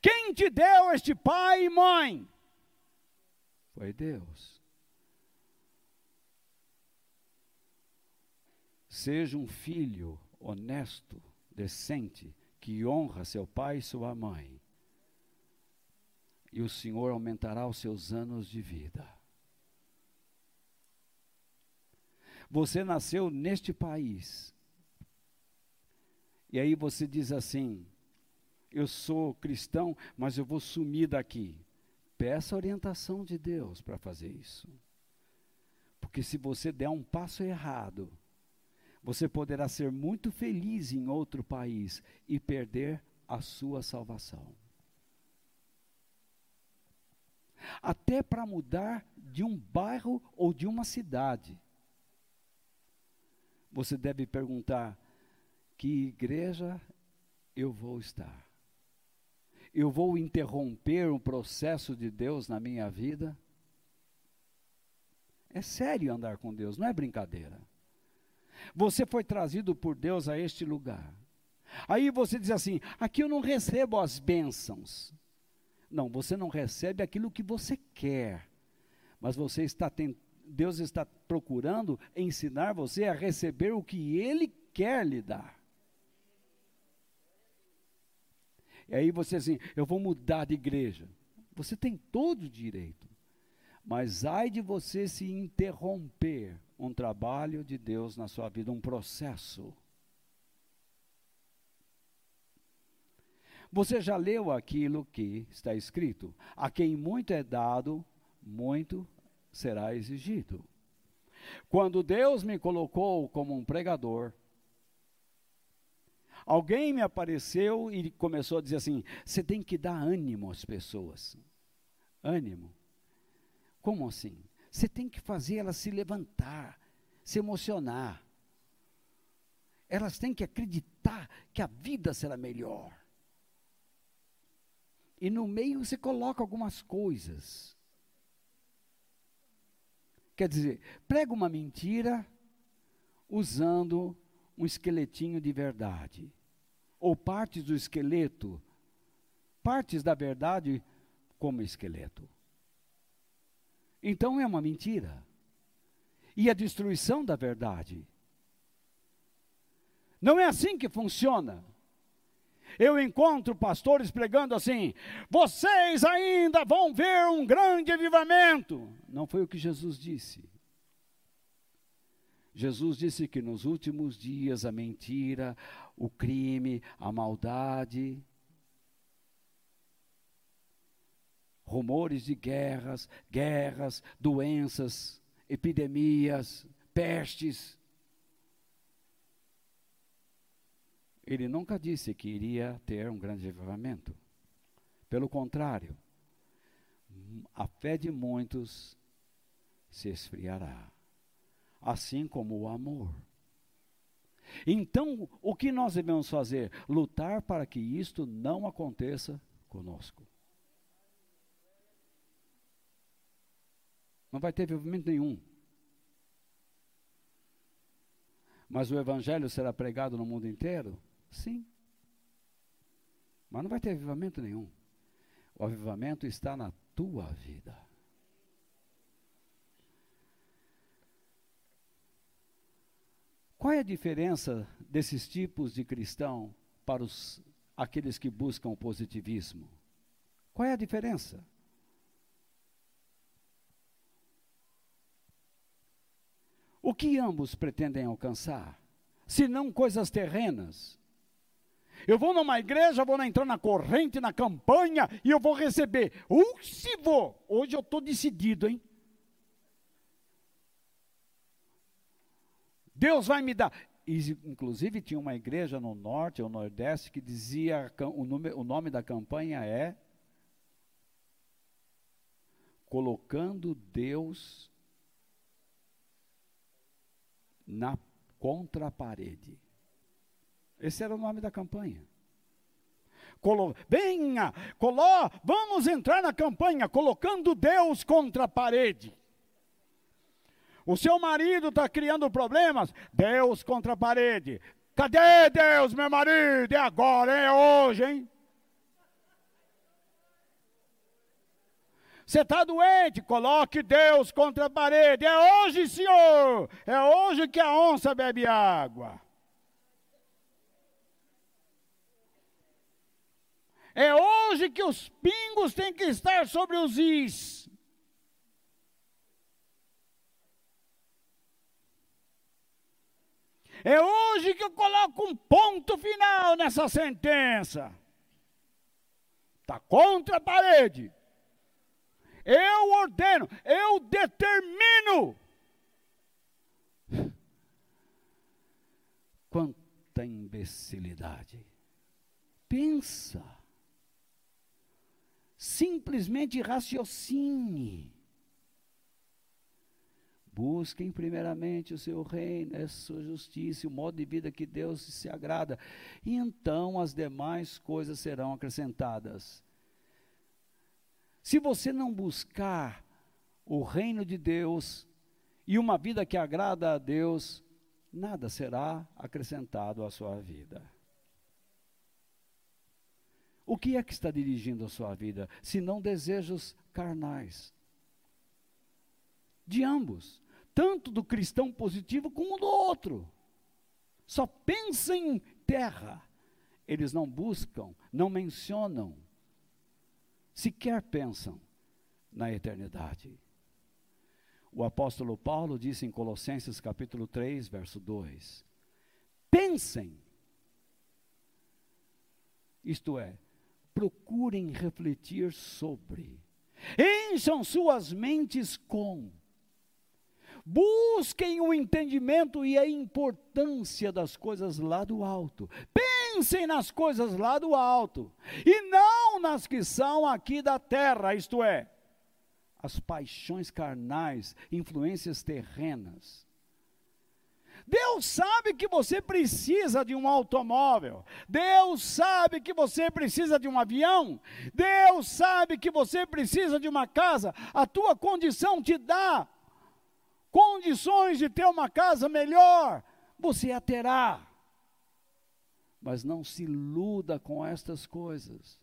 A: Quem te deu este pai e mãe? Foi Deus. Seja um filho honesto, decente, que honra seu pai e sua mãe. E o Senhor aumentará os seus anos de vida. Você nasceu neste país. E aí você diz assim: eu sou cristão, mas eu vou sumir daqui. Peça orientação de Deus para fazer isso. Porque se você der um passo errado, você poderá ser muito feliz em outro país e perder a sua salvação. Até para mudar de um bairro ou de uma cidade. Você deve perguntar: que igreja eu vou estar? Eu vou interromper um processo de Deus na minha vida? É sério andar com Deus, não é brincadeira. Você foi trazido por Deus a este lugar. Aí você diz assim: aqui eu não recebo as bênçãos. Não, você não recebe aquilo que você quer, mas você está. Deus está procurando ensinar você a receber o que Ele quer lhe dar. E aí você assim, eu vou mudar de igreja. Você tem todo o direito. Mas ai de você se interromper um trabalho de Deus na sua vida, um processo. Você já leu aquilo que está escrito? A quem muito é dado, muito será exigido. Quando Deus me colocou como um pregador, alguém me apareceu e começou a dizer assim: você tem que dar ânimo às pessoas. Ânimo. Como assim? Você tem que fazer elas se levantar, se emocionar. Elas têm que acreditar que a vida será melhor. E no meio você coloca algumas coisas. Quer dizer, prega uma mentira usando um esqueletinho de verdade. Ou partes do esqueleto, partes da verdade como esqueleto. Então é uma mentira. E a destruição da verdade. Não é assim que funciona. Eu encontro pastores pregando assim: vocês ainda vão ver um grande avivamento. Não foi o que Jesus disse. Jesus disse que nos últimos dias a mentira, o crime, a maldade, rumores de guerras, guerras, doenças, epidemias, pestes. Ele nunca disse que iria ter um grande avivamento. Pelo contrário, a fé de muitos se esfriará, assim como o amor. Então, o que nós devemos fazer? Lutar para que isto não aconteça conosco. Não vai ter avivamento nenhum. Mas o evangelho será pregado no mundo inteiro? Sim. Mas não vai ter avivamento nenhum. O avivamento está na tua vida. Qual é a diferença desses tipos de cristão para os, aqueles que buscam o positivismo? Qual é a diferença? O que ambos pretendem alcançar? Se não coisas terrenas. Eu vou numa igreja, vou entrar na corrente, na campanha, e eu vou receber. Uh, se vou! Hoje eu estou decidido, hein? Deus vai me dar. Inclusive, tinha uma igreja no norte ou nordeste que dizia: o nome, o nome da campanha é Colocando Deus na contra a parede. Esse era o nome da campanha. Colo Venha, coló, vamos entrar na campanha colocando Deus contra a parede.
B: O seu marido está criando problemas, Deus contra a parede. Cadê Deus, meu marido? É agora, é hoje, hein? Você está doente, coloque Deus contra a parede. É hoje, Senhor. É hoje que a onça bebe água. É hoje que os pingos têm que estar sobre os is. É hoje que eu coloco um ponto final nessa sentença. Está contra a parede. Eu ordeno, eu determino.
A: Quanta imbecilidade. Pensa. Simplesmente raciocine. Busquem primeiramente o seu reino, a sua justiça, o modo de vida que Deus se agrada, e então as demais coisas serão acrescentadas. Se você não buscar o reino de Deus e uma vida que agrada a Deus, nada será acrescentado à sua vida. O que é que está dirigindo a sua vida, se não desejos carnais? De ambos tanto do cristão positivo como do outro. Só pensa em terra. Eles não buscam, não mencionam, sequer pensam na eternidade. O apóstolo Paulo disse em Colossenses capítulo 3, verso 2: Pensem, isto é, procurem refletir sobre, encham suas mentes com Busquem o entendimento e a importância das coisas lá do alto. Pensem nas coisas lá do alto e não nas que são aqui da terra, isto é, as paixões carnais, influências terrenas. Deus sabe que você precisa de um automóvel. Deus sabe que você precisa de um avião. Deus sabe que você precisa de uma casa. A tua condição te dá condições de ter uma casa melhor, você a terá. Mas não se iluda com estas coisas.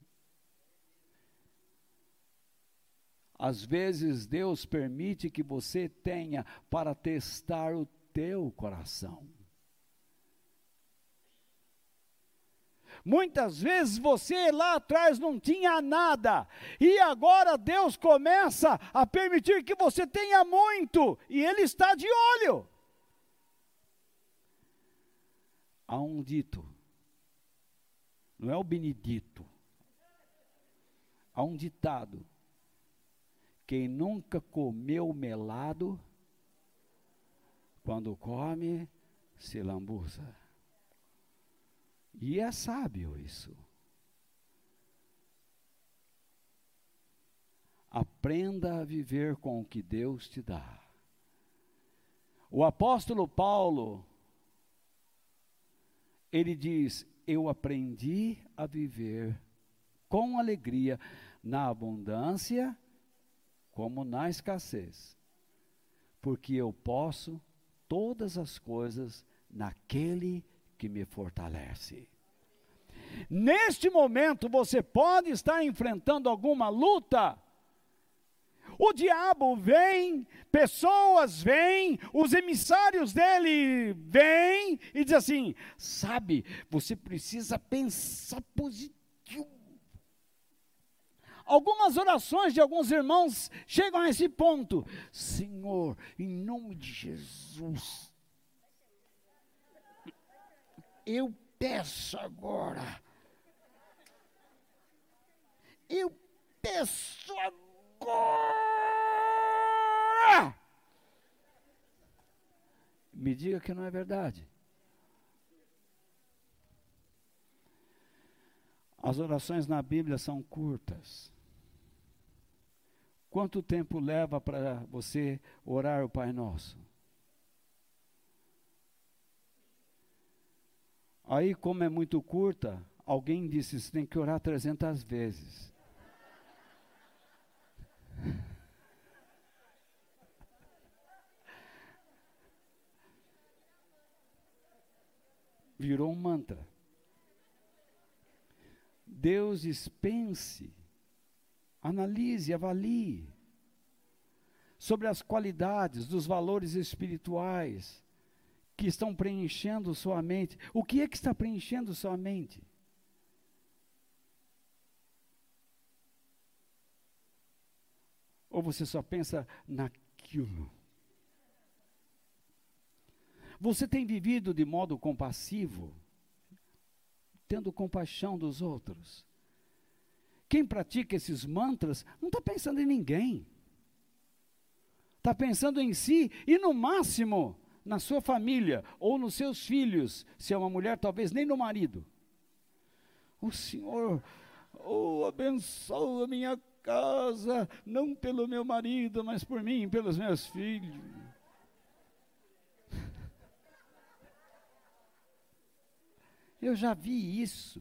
A: Às vezes Deus permite que você tenha para testar o teu coração. Muitas vezes você lá atrás não tinha nada, e agora Deus começa a permitir que você tenha muito, e Ele está de olho. Há um dito, não é o Benedito, há um ditado: quem nunca comeu melado, quando come, se lambuza. E é sábio isso. Aprenda a viver com o que Deus te dá. O apóstolo Paulo, ele diz: Eu aprendi a viver com alegria na abundância como na escassez, porque eu posso todas as coisas naquele que que me fortalece. Neste momento você pode estar enfrentando alguma luta. O diabo vem, pessoas vêm, os emissários dele vêm e diz assim: sabe, você precisa pensar positivo. Algumas orações de alguns irmãos chegam a esse ponto: Senhor, em nome de Jesus, eu peço agora. Eu peço agora. Me diga que não é verdade. As orações na Bíblia são curtas. Quanto tempo leva para você orar o Pai Nosso? Aí, como é muito curta, alguém disse: você tem que orar 300 vezes. Virou um mantra. Deus pense, analise, avalie sobre as qualidades, dos valores espirituais que estão preenchendo sua mente. O que é que está preenchendo sua mente? Ou você só pensa naquilo? Você tem vivido de modo compassivo, tendo compaixão dos outros. Quem pratica esses mantras não está pensando em ninguém. Está pensando em si e, no máximo, na sua família ou nos seus filhos, se é uma mulher, talvez nem no marido. O Senhor, oh, abençoa a minha casa, não pelo meu marido, mas por mim, pelos meus filhos. Eu já vi isso.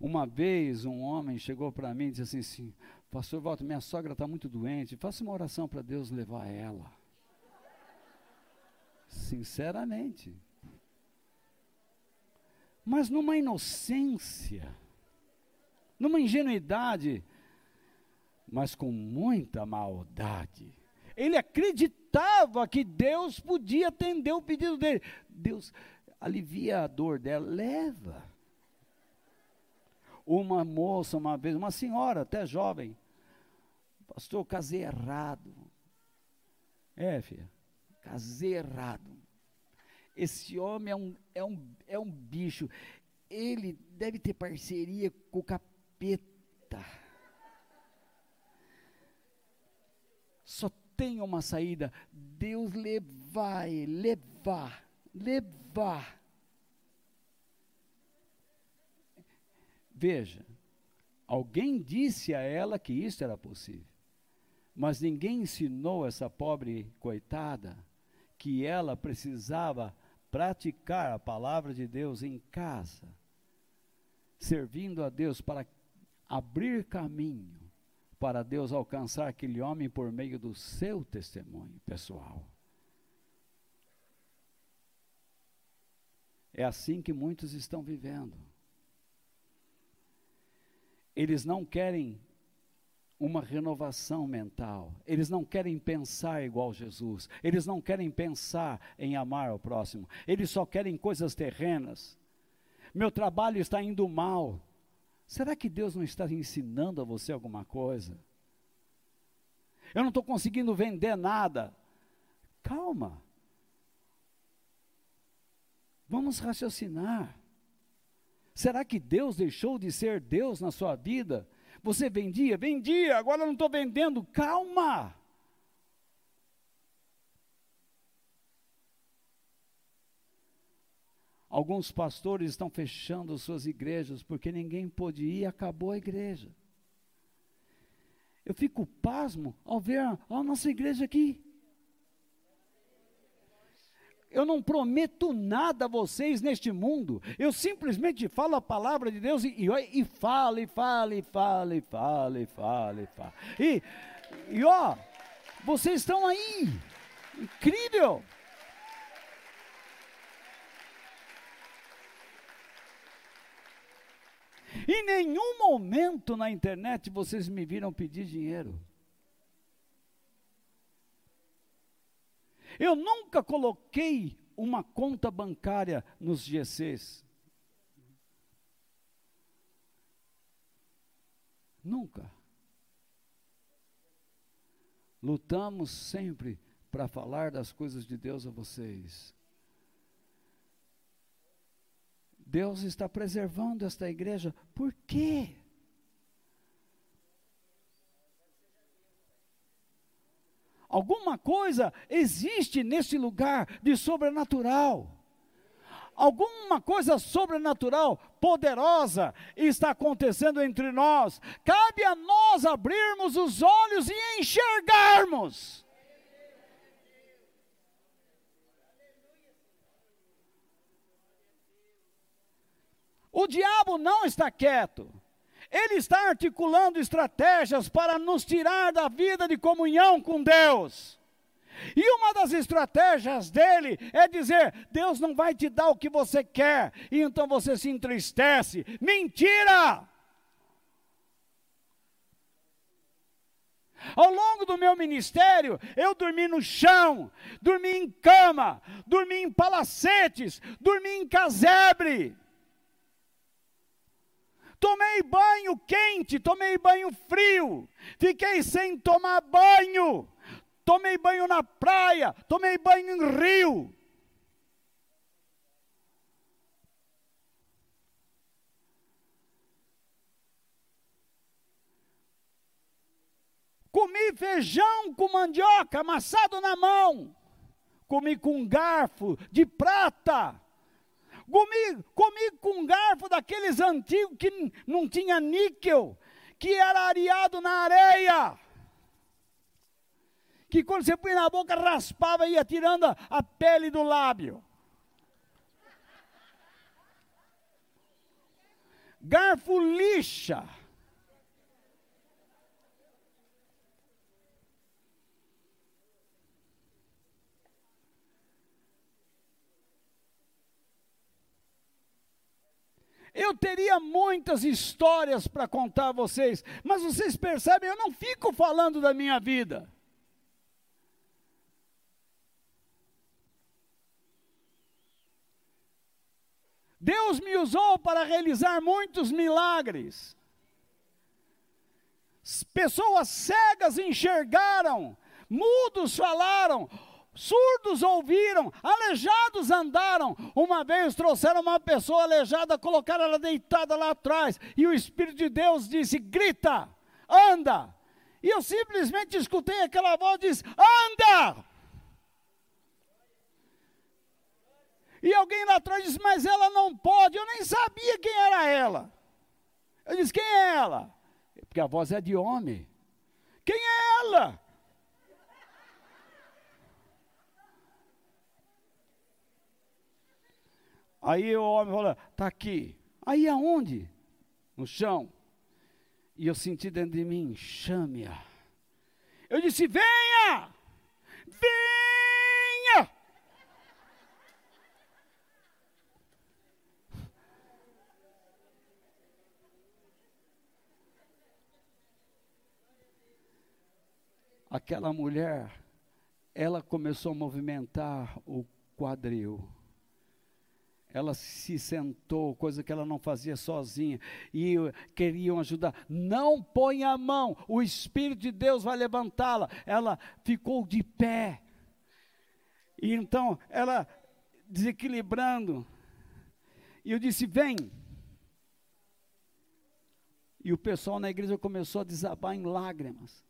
A: Uma vez um homem chegou para mim e disse assim, Pastor Walter, minha sogra está muito doente, faça uma oração para Deus levar ela. Sinceramente. Mas numa inocência, numa ingenuidade, mas com muita maldade. Ele acreditava que Deus podia atender o pedido dele. Deus alivia a dor dela, leva. Uma moça, uma vez, uma senhora, até jovem, pastor, casei errado. É, filha, casei errado. Esse homem é um, é um, é um bicho. Ele deve ter parceria com o capeta. Só tem uma saída. Deus levar, levar, levar. Veja, alguém disse a ela que isso era possível. Mas ninguém ensinou essa pobre coitada que ela precisava praticar a palavra de Deus em casa, servindo a Deus para abrir caminho para Deus alcançar aquele homem por meio do seu testemunho pessoal. É assim que muitos estão vivendo. Eles não querem uma renovação mental. Eles não querem pensar igual Jesus. Eles não querem pensar em amar ao próximo. Eles só querem coisas terrenas. Meu trabalho está indo mal. Será que Deus não está ensinando a você alguma coisa? Eu não estou conseguindo vender nada. Calma. Vamos raciocinar. Será que Deus deixou de ser Deus na sua vida? Você vendia? Vendia, agora não estou vendendo. Calma. Alguns pastores estão fechando suas igrejas porque ninguém pôde ir, acabou a igreja. Eu fico pasmo ao ver a nossa igreja aqui. Eu não prometo nada a vocês neste mundo. Eu simplesmente falo a palavra de Deus e, e, e falo, e falo, e e e e. E, e ó, vocês estão aí. Incrível. Em nenhum momento na internet vocês me viram pedir dinheiro. Eu nunca coloquei uma conta bancária nos GCs. Nunca. Lutamos sempre para falar das coisas de Deus a vocês. Deus está preservando esta igreja. Por quê? Alguma coisa existe nesse lugar de sobrenatural. Alguma coisa sobrenatural, poderosa, está acontecendo entre nós. Cabe a nós abrirmos os olhos e enxergarmos. O diabo não está quieto. Ele está articulando estratégias para nos tirar da vida de comunhão com Deus.
B: E uma das estratégias dele é dizer: Deus não vai te dar o que você quer, e então você se entristece. Mentira! Ao longo do meu ministério, eu dormi no chão, dormi em cama, dormi em palacetes, dormi em casebre. Tomei banho quente, tomei banho frio, fiquei sem tomar banho, tomei banho na praia, tomei banho em rio. Comi feijão com mandioca amassado na mão. Comi com garfo de prata. Comi, comi com garfo daqueles antigos que não tinha níquel, que era areado na areia. Que quando você põe na boca raspava e ia tirando a, a pele do lábio. Garfo lixa Eu teria muitas histórias para contar a vocês, mas vocês percebem, eu não fico falando da minha vida. Deus me usou para realizar muitos milagres. Pessoas cegas enxergaram, mudos falaram, Surdos ouviram, aleijados andaram. Uma vez trouxeram uma pessoa aleijada, colocaram ela deitada lá atrás, e o Espírito de Deus disse: grita, anda. E eu simplesmente escutei aquela voz disse: anda. E alguém lá atrás disse: mas ela não pode. Eu nem sabia quem era ela. Eu disse: quem é ela? Porque a voz é de homem. Quem é ela? Aí o homem falou: está aqui. Aí aonde? No chão. E eu senti dentro de mim: chame-a. Eu disse: venha! Venha! Aquela mulher, ela começou a movimentar o quadril ela se sentou, coisa que ela não fazia sozinha, e queriam ajudar. Não põe a mão, o Espírito de Deus vai levantá-la. Ela ficou de pé. E então ela desequilibrando. E eu disse: Vem. E o pessoal na igreja começou a desabar em lágrimas.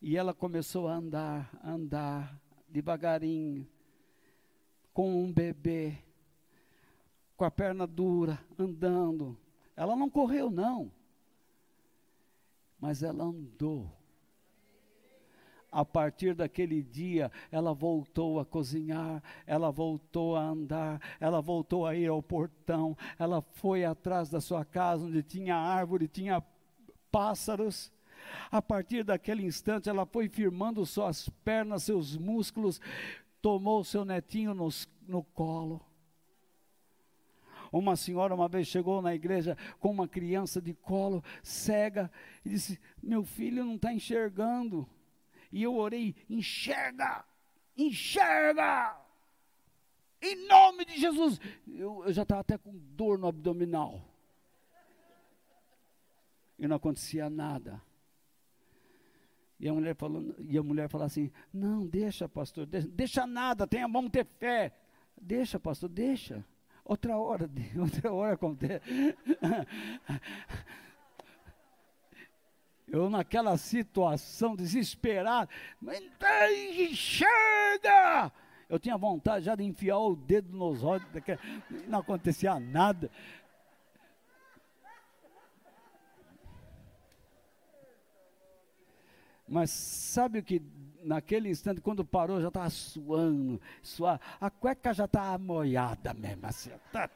B: E ela começou a andar, andar, devagarinho, com um bebê com a perna dura, andando. Ela não correu, não. Mas ela andou. A partir daquele dia, ela voltou a cozinhar, ela voltou a andar, ela voltou a ir ao portão, ela foi atrás da sua casa, onde tinha árvore, tinha pássaros. A partir daquele instante, ela foi firmando suas pernas, seus músculos, tomou seu netinho nos, no colo uma senhora uma vez chegou na igreja com uma criança de colo, cega, e disse: Meu filho não está enxergando. E eu orei: Enxerga! Enxerga! Em nome de Jesus! Eu, eu já estava até com dor no abdominal. E não acontecia nada. E a mulher falou, e a mulher falou assim: Não, deixa, pastor, deixa, deixa nada, tenha, vamos ter fé. Deixa, pastor, deixa. Outra hora, outra hora acontece. Eu naquela situação desesperado, enxerga! Eu tinha vontade já de enfiar o dedo nos olhos, não acontecia nada. Mas sabe o que naquele instante, quando parou, já estava suando, suar. A cueca já estava molhada mesmo, assim, tá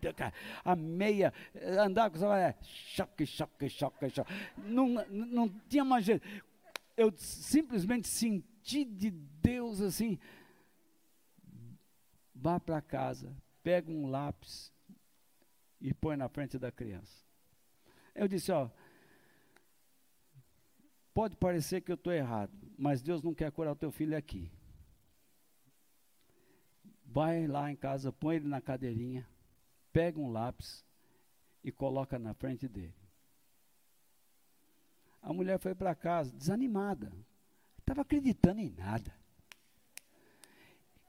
B: toda, a meia, andava com essa choque, choque, choque, choque. Não, não tinha mais jeito.
A: eu simplesmente senti de Deus assim. Vá para casa, pega um lápis e põe na frente da criança. Eu disse, ó, pode parecer que eu estou errado, mas Deus não quer curar o teu filho aqui. Vai lá em casa, põe ele na cadeirinha, pega um lápis e coloca na frente dele. A mulher foi para casa desanimada, estava acreditando em nada.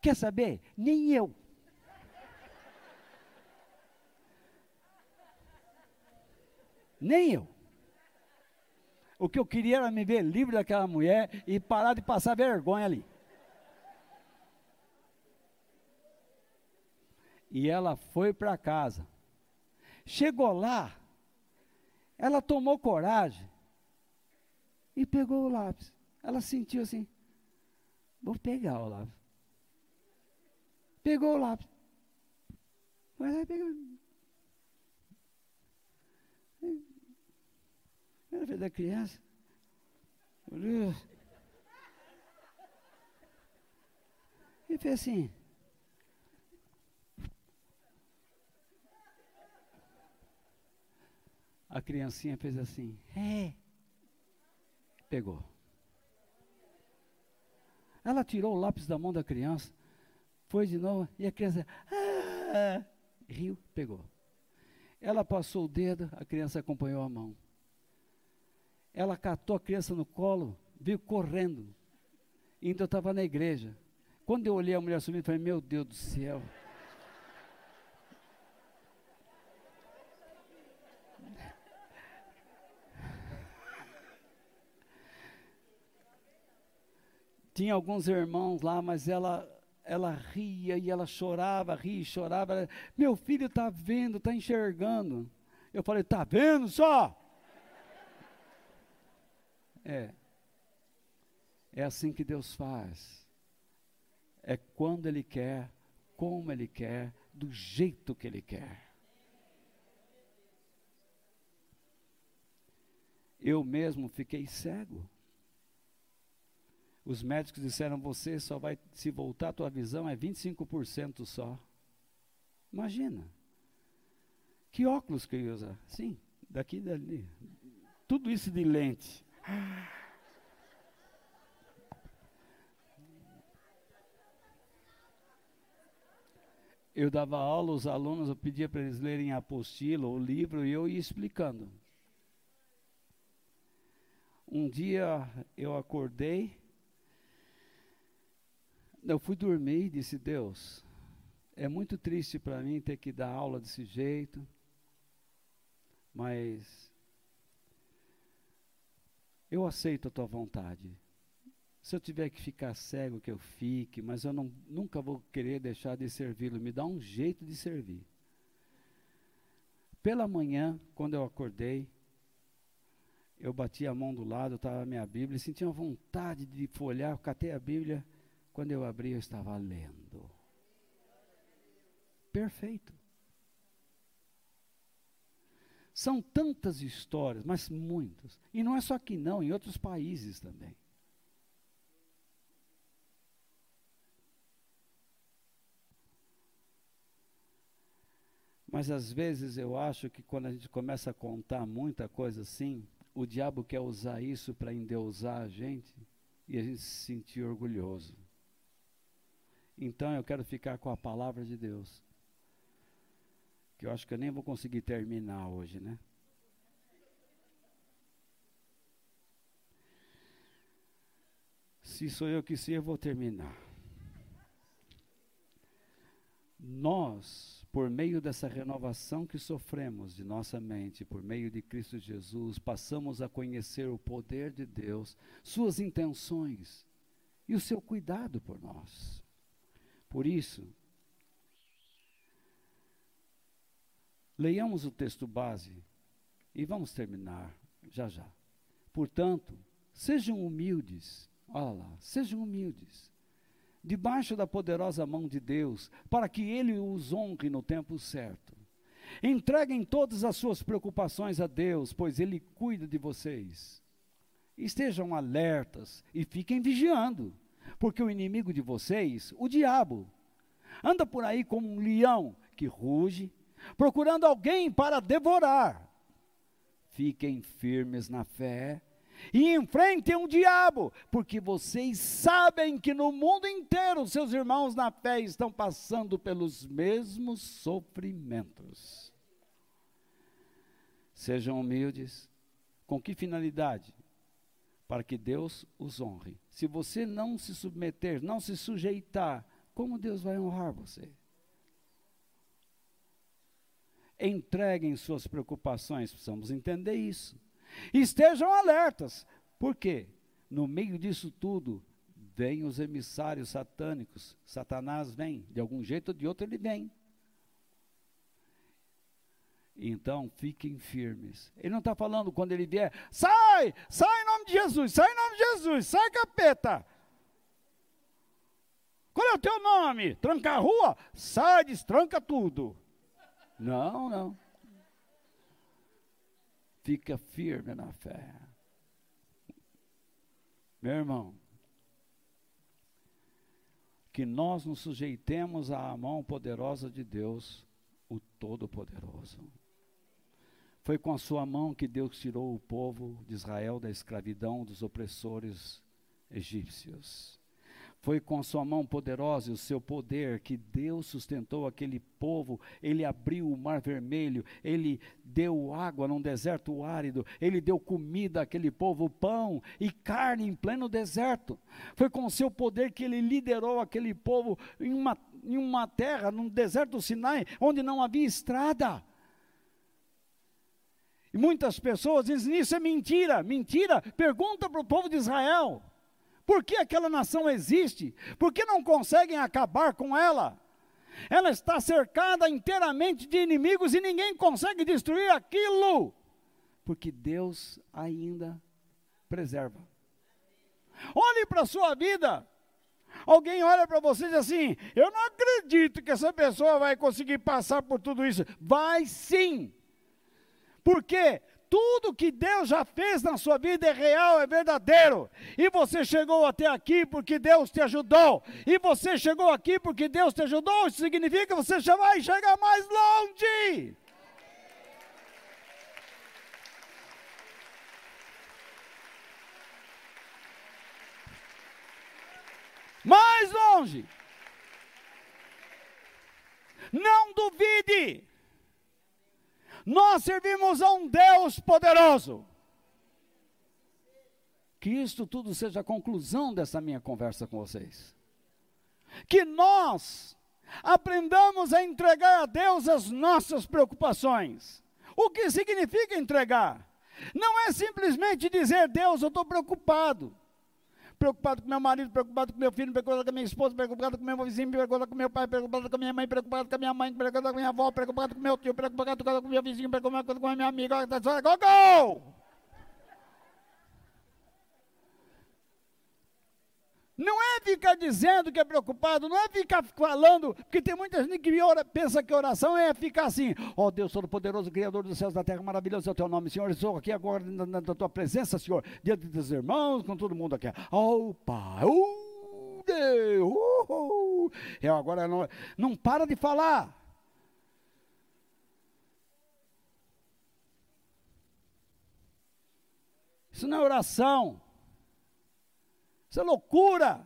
A: Quer saber? Nem eu. Nem eu. O que eu queria era me ver livre daquela mulher e parar de passar vergonha ali. E ela foi para casa. Chegou lá, ela tomou coragem e pegou o lápis. Ela sentiu assim: vou pegar o lápis. Pegou o lápis. Lá e pegou. Era vez da criança. E fez assim. A criancinha fez assim. É. Pegou. Ela tirou o lápis da mão da criança, foi de novo, e a criança ah, riu, pegou. Ela passou o dedo, a criança acompanhou a mão. Ela catou a criança no colo, veio correndo. Ainda eu estava na igreja. Quando eu olhei a mulher subindo, falei, meu Deus do céu. Tinha alguns irmãos lá, mas ela ela ria e ela chorava, ria e chorava. Ela, Meu filho está vendo, está enxergando. Eu falei, está vendo só? É. É assim que Deus faz. É quando Ele quer, como Ele quer, do jeito que Ele quer. Eu mesmo fiquei cego. Os médicos disseram: você só vai se voltar, a tua visão é 25% só. Imagina. Que óculos que eu ia usar? Sim, daqui e dali. Tudo isso de lente. Eu dava aula, os alunos, eu pedia para eles lerem a apostila, o livro, e eu ia explicando. Um dia eu acordei, eu fui dormir e disse: Deus, é muito triste para mim ter que dar aula desse jeito, mas eu aceito a tua vontade. Se eu tiver que ficar cego, que eu fique, mas eu não, nunca vou querer deixar de servi-lo. Me dá um jeito de servir. Pela manhã, quando eu acordei, eu bati a mão do lado, estava a minha Bíblia, e sentia uma vontade de folhar, catei a Bíblia quando eu abri, eu estava lendo. Perfeito. São tantas histórias, mas muitas. E não é só aqui, não, em outros países também. Mas às vezes eu acho que quando a gente começa a contar muita coisa assim, o diabo quer usar isso para endeusar a gente e a gente se sentir orgulhoso. Então eu quero ficar com a palavra de Deus. Que eu acho que eu nem vou conseguir terminar hoje, né? Se sou eu que sei, eu vou terminar. Nós, por meio dessa renovação que sofremos de nossa mente, por meio de Cristo Jesus, passamos a conhecer o poder de Deus, suas intenções e o seu cuidado por nós. Por isso, leiamos o texto base e vamos terminar já já. Portanto, sejam humildes, olha lá, sejam humildes, debaixo da poderosa mão de Deus, para que Ele os honre no tempo certo. Entreguem todas as suas preocupações a Deus, pois Ele cuida de vocês. estejam alertas e fiquem vigiando, porque o inimigo de vocês, o diabo, anda por aí como um leão que ruge, procurando alguém para devorar. Fiquem firmes na fé e enfrentem o diabo, porque vocês sabem que no mundo inteiro seus irmãos na fé estão passando pelos mesmos sofrimentos. Sejam humildes. Com que finalidade? Para que Deus os honre. Se você não se submeter, não se sujeitar, como Deus vai honrar você? Entreguem suas preocupações, precisamos entender isso. Estejam alertas. Por quê? No meio disso tudo, vêm os emissários satânicos. Satanás vem, de algum jeito ou de outro ele vem. Então, fiquem firmes. Ele não está falando quando ele vier, sai, sai em nome de Jesus, sai em nome de Jesus, sai capeta. Qual é o teu nome? Tranca a rua? Sai, destranca tudo. Não, não fica firme na fé. Meu irmão, que nós nos sujeitemos à mão poderosa de Deus, o Todo-Poderoso. Foi com a sua mão que Deus tirou o povo de Israel da escravidão dos opressores egípcios. Foi com sua mão poderosa e o seu poder que Deus sustentou aquele povo. Ele abriu o mar vermelho, ele deu água num deserto árido, ele deu comida àquele povo, pão e carne em pleno deserto. Foi com o seu poder que ele liderou aquele povo em uma, em uma terra, num deserto do Sinai, onde não havia estrada. E muitas pessoas dizem: Isso é mentira, mentira. Pergunta para o povo de Israel. Por que aquela nação existe? Por que não conseguem acabar com ela? Ela está cercada inteiramente de inimigos e ninguém consegue destruir aquilo, porque Deus ainda preserva. Olhe para a sua vida. Alguém olha para você e diz assim: Eu não acredito que essa pessoa vai conseguir passar por tudo isso. Vai sim. Por quê? Tudo que Deus já fez na sua vida é real, é verdadeiro. E você chegou até aqui porque Deus te ajudou. E você chegou aqui porque Deus te ajudou. Isso significa que você já vai chegar mais longe. Mais longe. Não duvide. Nós servimos a um Deus poderoso. Que isto tudo seja a conclusão dessa minha conversa com vocês. Que nós aprendamos a entregar a Deus as nossas preocupações. O que significa entregar? Não é simplesmente dizer, Deus, eu estou preocupado preocupado com meu marido, preocupado com meu filho, preocupado com minha esposa, preocupado com meu vizinho, preocupado com meu pai, preocupado com minha mãe, preocupado com minha mãe, preocupado com minha avó, preocupado com meu tio, preocupado com meu vizinho, preocupado com minha amiga. Go, Não é ficar dizendo que é preocupado, não é ficar falando, porque tem muita gente que ora, pensa que oração é ficar assim, ó oh, Deus Todo-Poderoso, Criador dos céus e da terra, maravilhoso é o teu nome, Senhor, estou aqui agora na, na, na tua presença, Senhor, diante dos irmãos, com todo mundo aqui. Oh, Pai, oh, Deus, uh, eu agora não, não para de falar. Isso não é oração. Isso é loucura.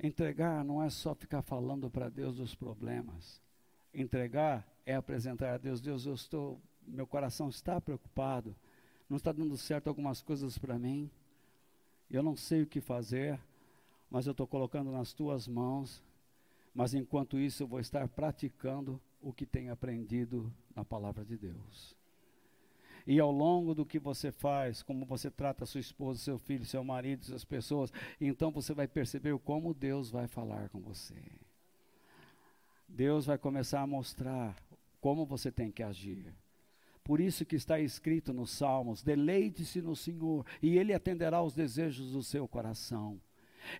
A: Entregar não é só ficar falando para Deus dos problemas. Entregar é apresentar a Deus, Deus, eu estou, meu coração está preocupado, não está dando certo algumas coisas para mim. Eu não sei o que fazer, mas eu estou colocando nas tuas mãos mas enquanto isso, eu vou estar praticando o que tenho aprendido na palavra de Deus. E ao longo do que você faz, como você trata sua esposa, seu filho, seu marido, suas pessoas, então você vai perceber como Deus vai falar com você. Deus vai começar a mostrar como você tem que agir. Por isso que está escrito nos Salmos: deleite-se no Senhor, e Ele atenderá aos desejos do seu coração.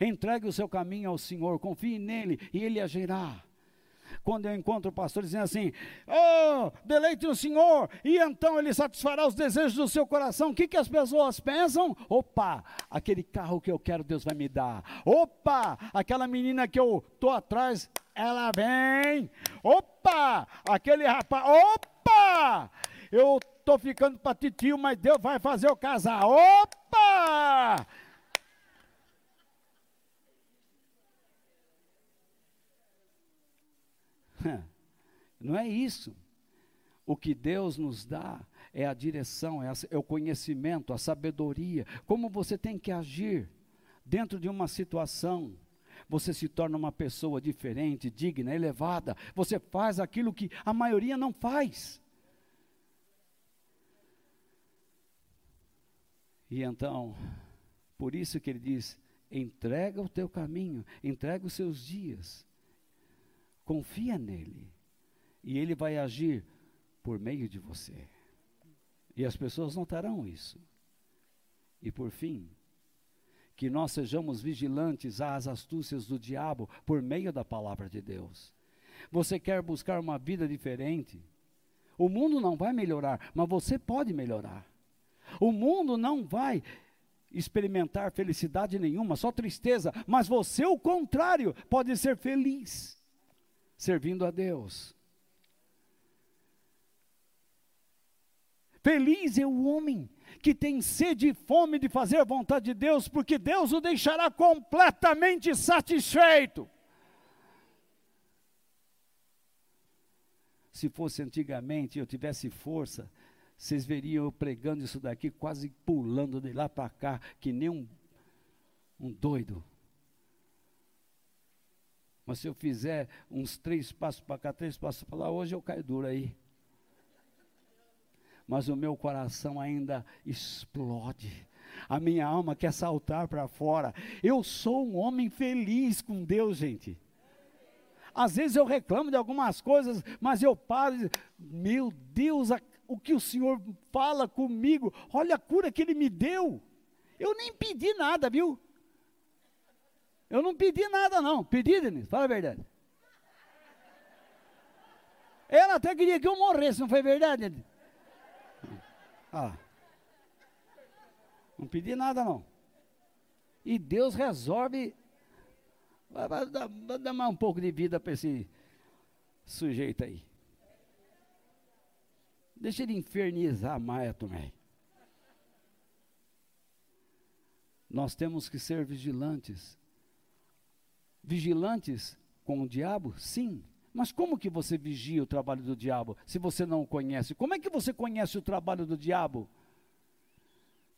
A: Entregue o seu caminho ao Senhor, confie nele e ele agirá. Quando eu encontro o pastor dizendo assim, oh, deleite no Senhor, e então ele satisfará os desejos do seu coração, o que, que as pessoas pensam? Opa, aquele carro que eu quero, Deus vai me dar. Opa, aquela menina que eu estou atrás, ela vem. Opa, aquele rapaz, opa, eu estou ficando para titio, mas Deus vai fazer eu casar. Opa! Não é isso. O que Deus nos dá é a direção, é, é, o conhecimento, a sabedoria, como você tem que agir dentro de uma situação. Você se torna uma pessoa diferente, digna, elevada. Você faz aquilo que a maioria não faz. E então, por isso que ele diz: entrega o teu caminho, entrega os seus dias, confia nele e ele vai agir por meio de você. E as pessoas notarão isso. E por fim, que nós sejamos vigilantes às astúcias do diabo por meio da palavra de Deus. Você quer buscar uma vida diferente? O mundo não vai melhorar, mas você pode melhorar. O mundo não vai experimentar felicidade nenhuma, só tristeza, mas você, o contrário, pode ser feliz servindo a Deus. Feliz é o homem que tem sede e fome de fazer a vontade de Deus, porque Deus o deixará completamente satisfeito. Se fosse antigamente eu tivesse força, vocês veriam eu pregando isso daqui, quase pulando de lá para cá, que nem um, um doido. Mas se eu fizer uns três passos para cá, três passos para lá, hoje eu caio duro aí mas o meu coração ainda explode. A minha alma quer saltar para fora. Eu sou um homem feliz com Deus, gente. Às vezes eu reclamo de algumas coisas, mas eu paro e meu Deus, o que o Senhor fala comigo, olha a cura que Ele me deu. Eu nem pedi nada, viu? Eu não pedi nada, não. Pedi, Denise? Fala a verdade. Ela até queria que eu morresse, não foi verdade, Denise? Ah. Não pedi nada não. E Deus resolve. Dar, mais um pouco de vida para esse sujeito aí. Deixa ele infernizar mais também. Nós temos que ser vigilantes. Vigilantes com o diabo? Sim. Mas como que você vigia o trabalho do diabo se você não o conhece? Como é que você conhece o trabalho do diabo?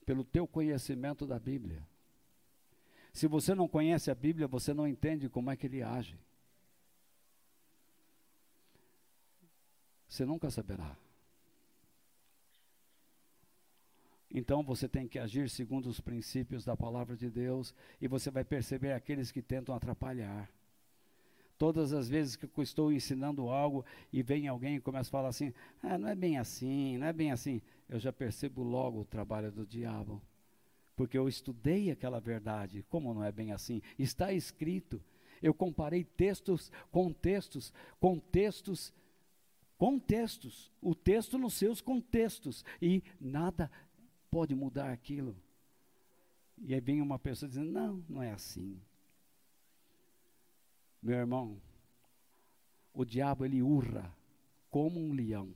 A: Pelo teu conhecimento da Bíblia. Se você não conhece a Bíblia, você não entende como é que ele age. Você nunca saberá. Então você tem que agir segundo os princípios da palavra de Deus e você vai perceber aqueles que tentam atrapalhar. Todas as vezes que eu estou ensinando algo e vem alguém e começa a falar assim, ah, não é bem assim, não é bem assim, eu já percebo logo o trabalho do diabo. Porque eu estudei aquela verdade, como não é bem assim? Está escrito. Eu comparei textos com textos, com textos, com textos, o texto nos seus contextos, e nada pode mudar aquilo. E aí vem uma pessoa dizendo: não, não é assim. Meu irmão, o diabo ele urra como um leão.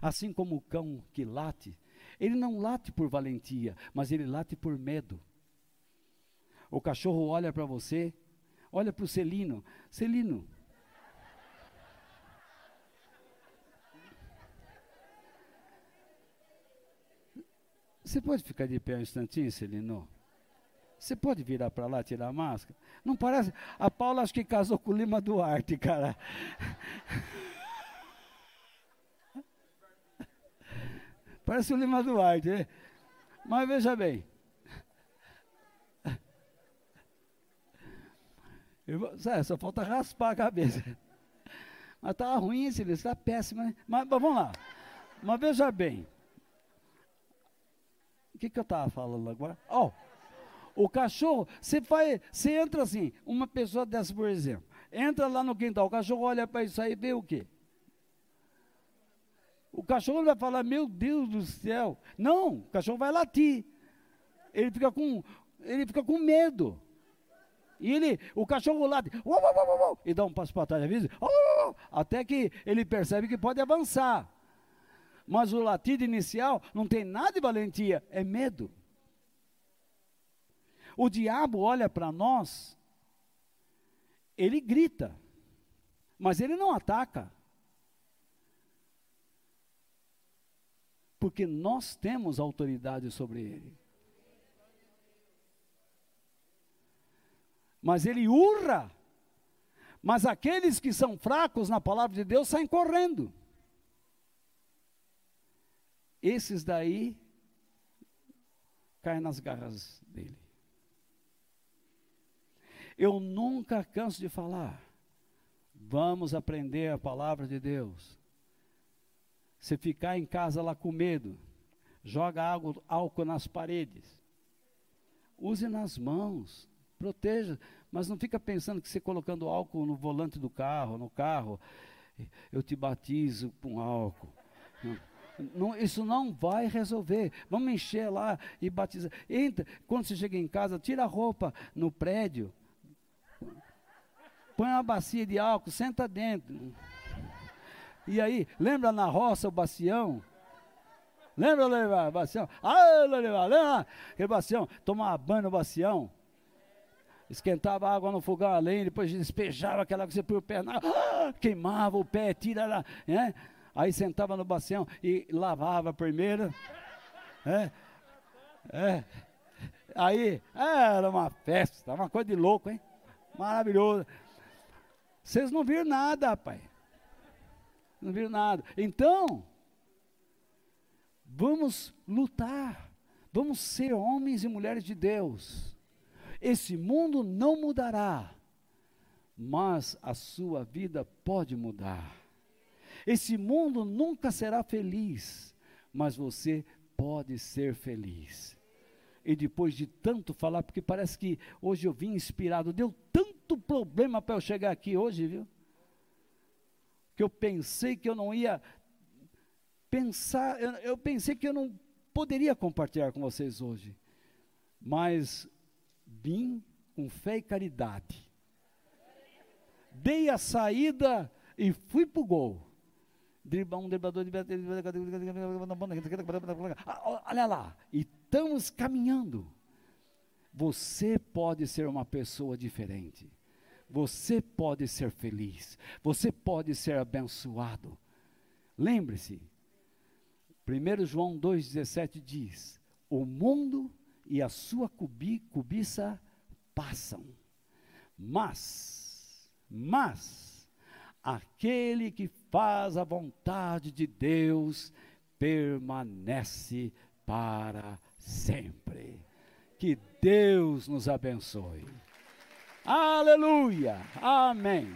A: Assim como o cão que late, ele não late por valentia, mas ele late por medo. O cachorro olha para você, olha para o Celino, Celino. Você pode ficar de pé um instantinho, Celino? Você pode virar para lá tirar a máscara? Não parece? A Paula acho que casou com o Lima Duarte, cara. Parece o Lima Duarte, né? Mas veja bem. Sabe, só falta raspar a cabeça. Mas tá ruim, Silvio, está péssimo, né? Mas, mas vamos lá. Mas veja bem. Que, que eu estava falando agora? Oh, O cachorro, você vai, você entra assim, uma pessoa dessa, por exemplo, entra lá no quintal, o cachorro olha para isso aí e vê o quê? O cachorro vai falar, meu Deus do céu. Não, o cachorro vai latir. Ele fica com, ele fica com medo. E ele, o cachorro late, uau, uau, uau, e dá um passo para trás, avisa, até que ele percebe que pode avançar. Mas o latido inicial não tem nada de valentia, é medo. O diabo olha para nós, ele grita, mas ele não ataca. Porque nós temos autoridade sobre ele. Mas ele urra. Mas aqueles que são fracos na palavra de Deus saem correndo. Esses daí caem nas garras dele. Eu nunca canso de falar. Vamos aprender a palavra de Deus. Se ficar em casa lá com medo, joga água, álcool nas paredes. Use nas mãos, proteja, mas não fica pensando que você colocando álcool no volante do carro, no carro, eu te batizo com álcool. Não, isso não vai resolver. Vamos encher lá e batizar. Entra, quando você chega em casa, tira a roupa no prédio, põe uma bacia de álcool, senta dentro. E aí, lembra na roça o bacião? Lembra, lembra, bacião? Ah, lembra, lembra, aquele bacião, tomar banho no bacião. Esquentava água no fogão a lenha, depois despejava aquela que você põe o pé, na, ah, queimava o pé, tira lá, né? Aí sentava no bacião e lavava primeiro. É, é. Aí, era uma festa, uma coisa de louco, hein? Maravilhoso. Vocês não viram nada, rapaz. Não viram nada. Então, vamos lutar. Vamos ser homens e mulheres de Deus. Esse mundo não mudará, mas a sua vida pode mudar. Esse mundo nunca será feliz, mas você pode ser feliz. E depois de tanto falar, porque parece que hoje eu vim inspirado, deu tanto problema para eu chegar aqui hoje, viu? Que eu pensei que eu não ia pensar, eu, eu pensei que eu não poderia compartilhar com vocês hoje. Mas vim com fé e caridade. Dei a saída e fui para o gol driblar um driblador, olha lá, e estamos caminhando. Você pode ser uma pessoa diferente. Você pode ser feliz. Você pode ser abençoado. Lembre-se, 1 João 2,17 diz: O mundo e a sua cubi, cobiça passam, mas, mas, aquele que faz a vontade de Deus permanece para sempre. Que Deus nos abençoe. Aleluia. Amém.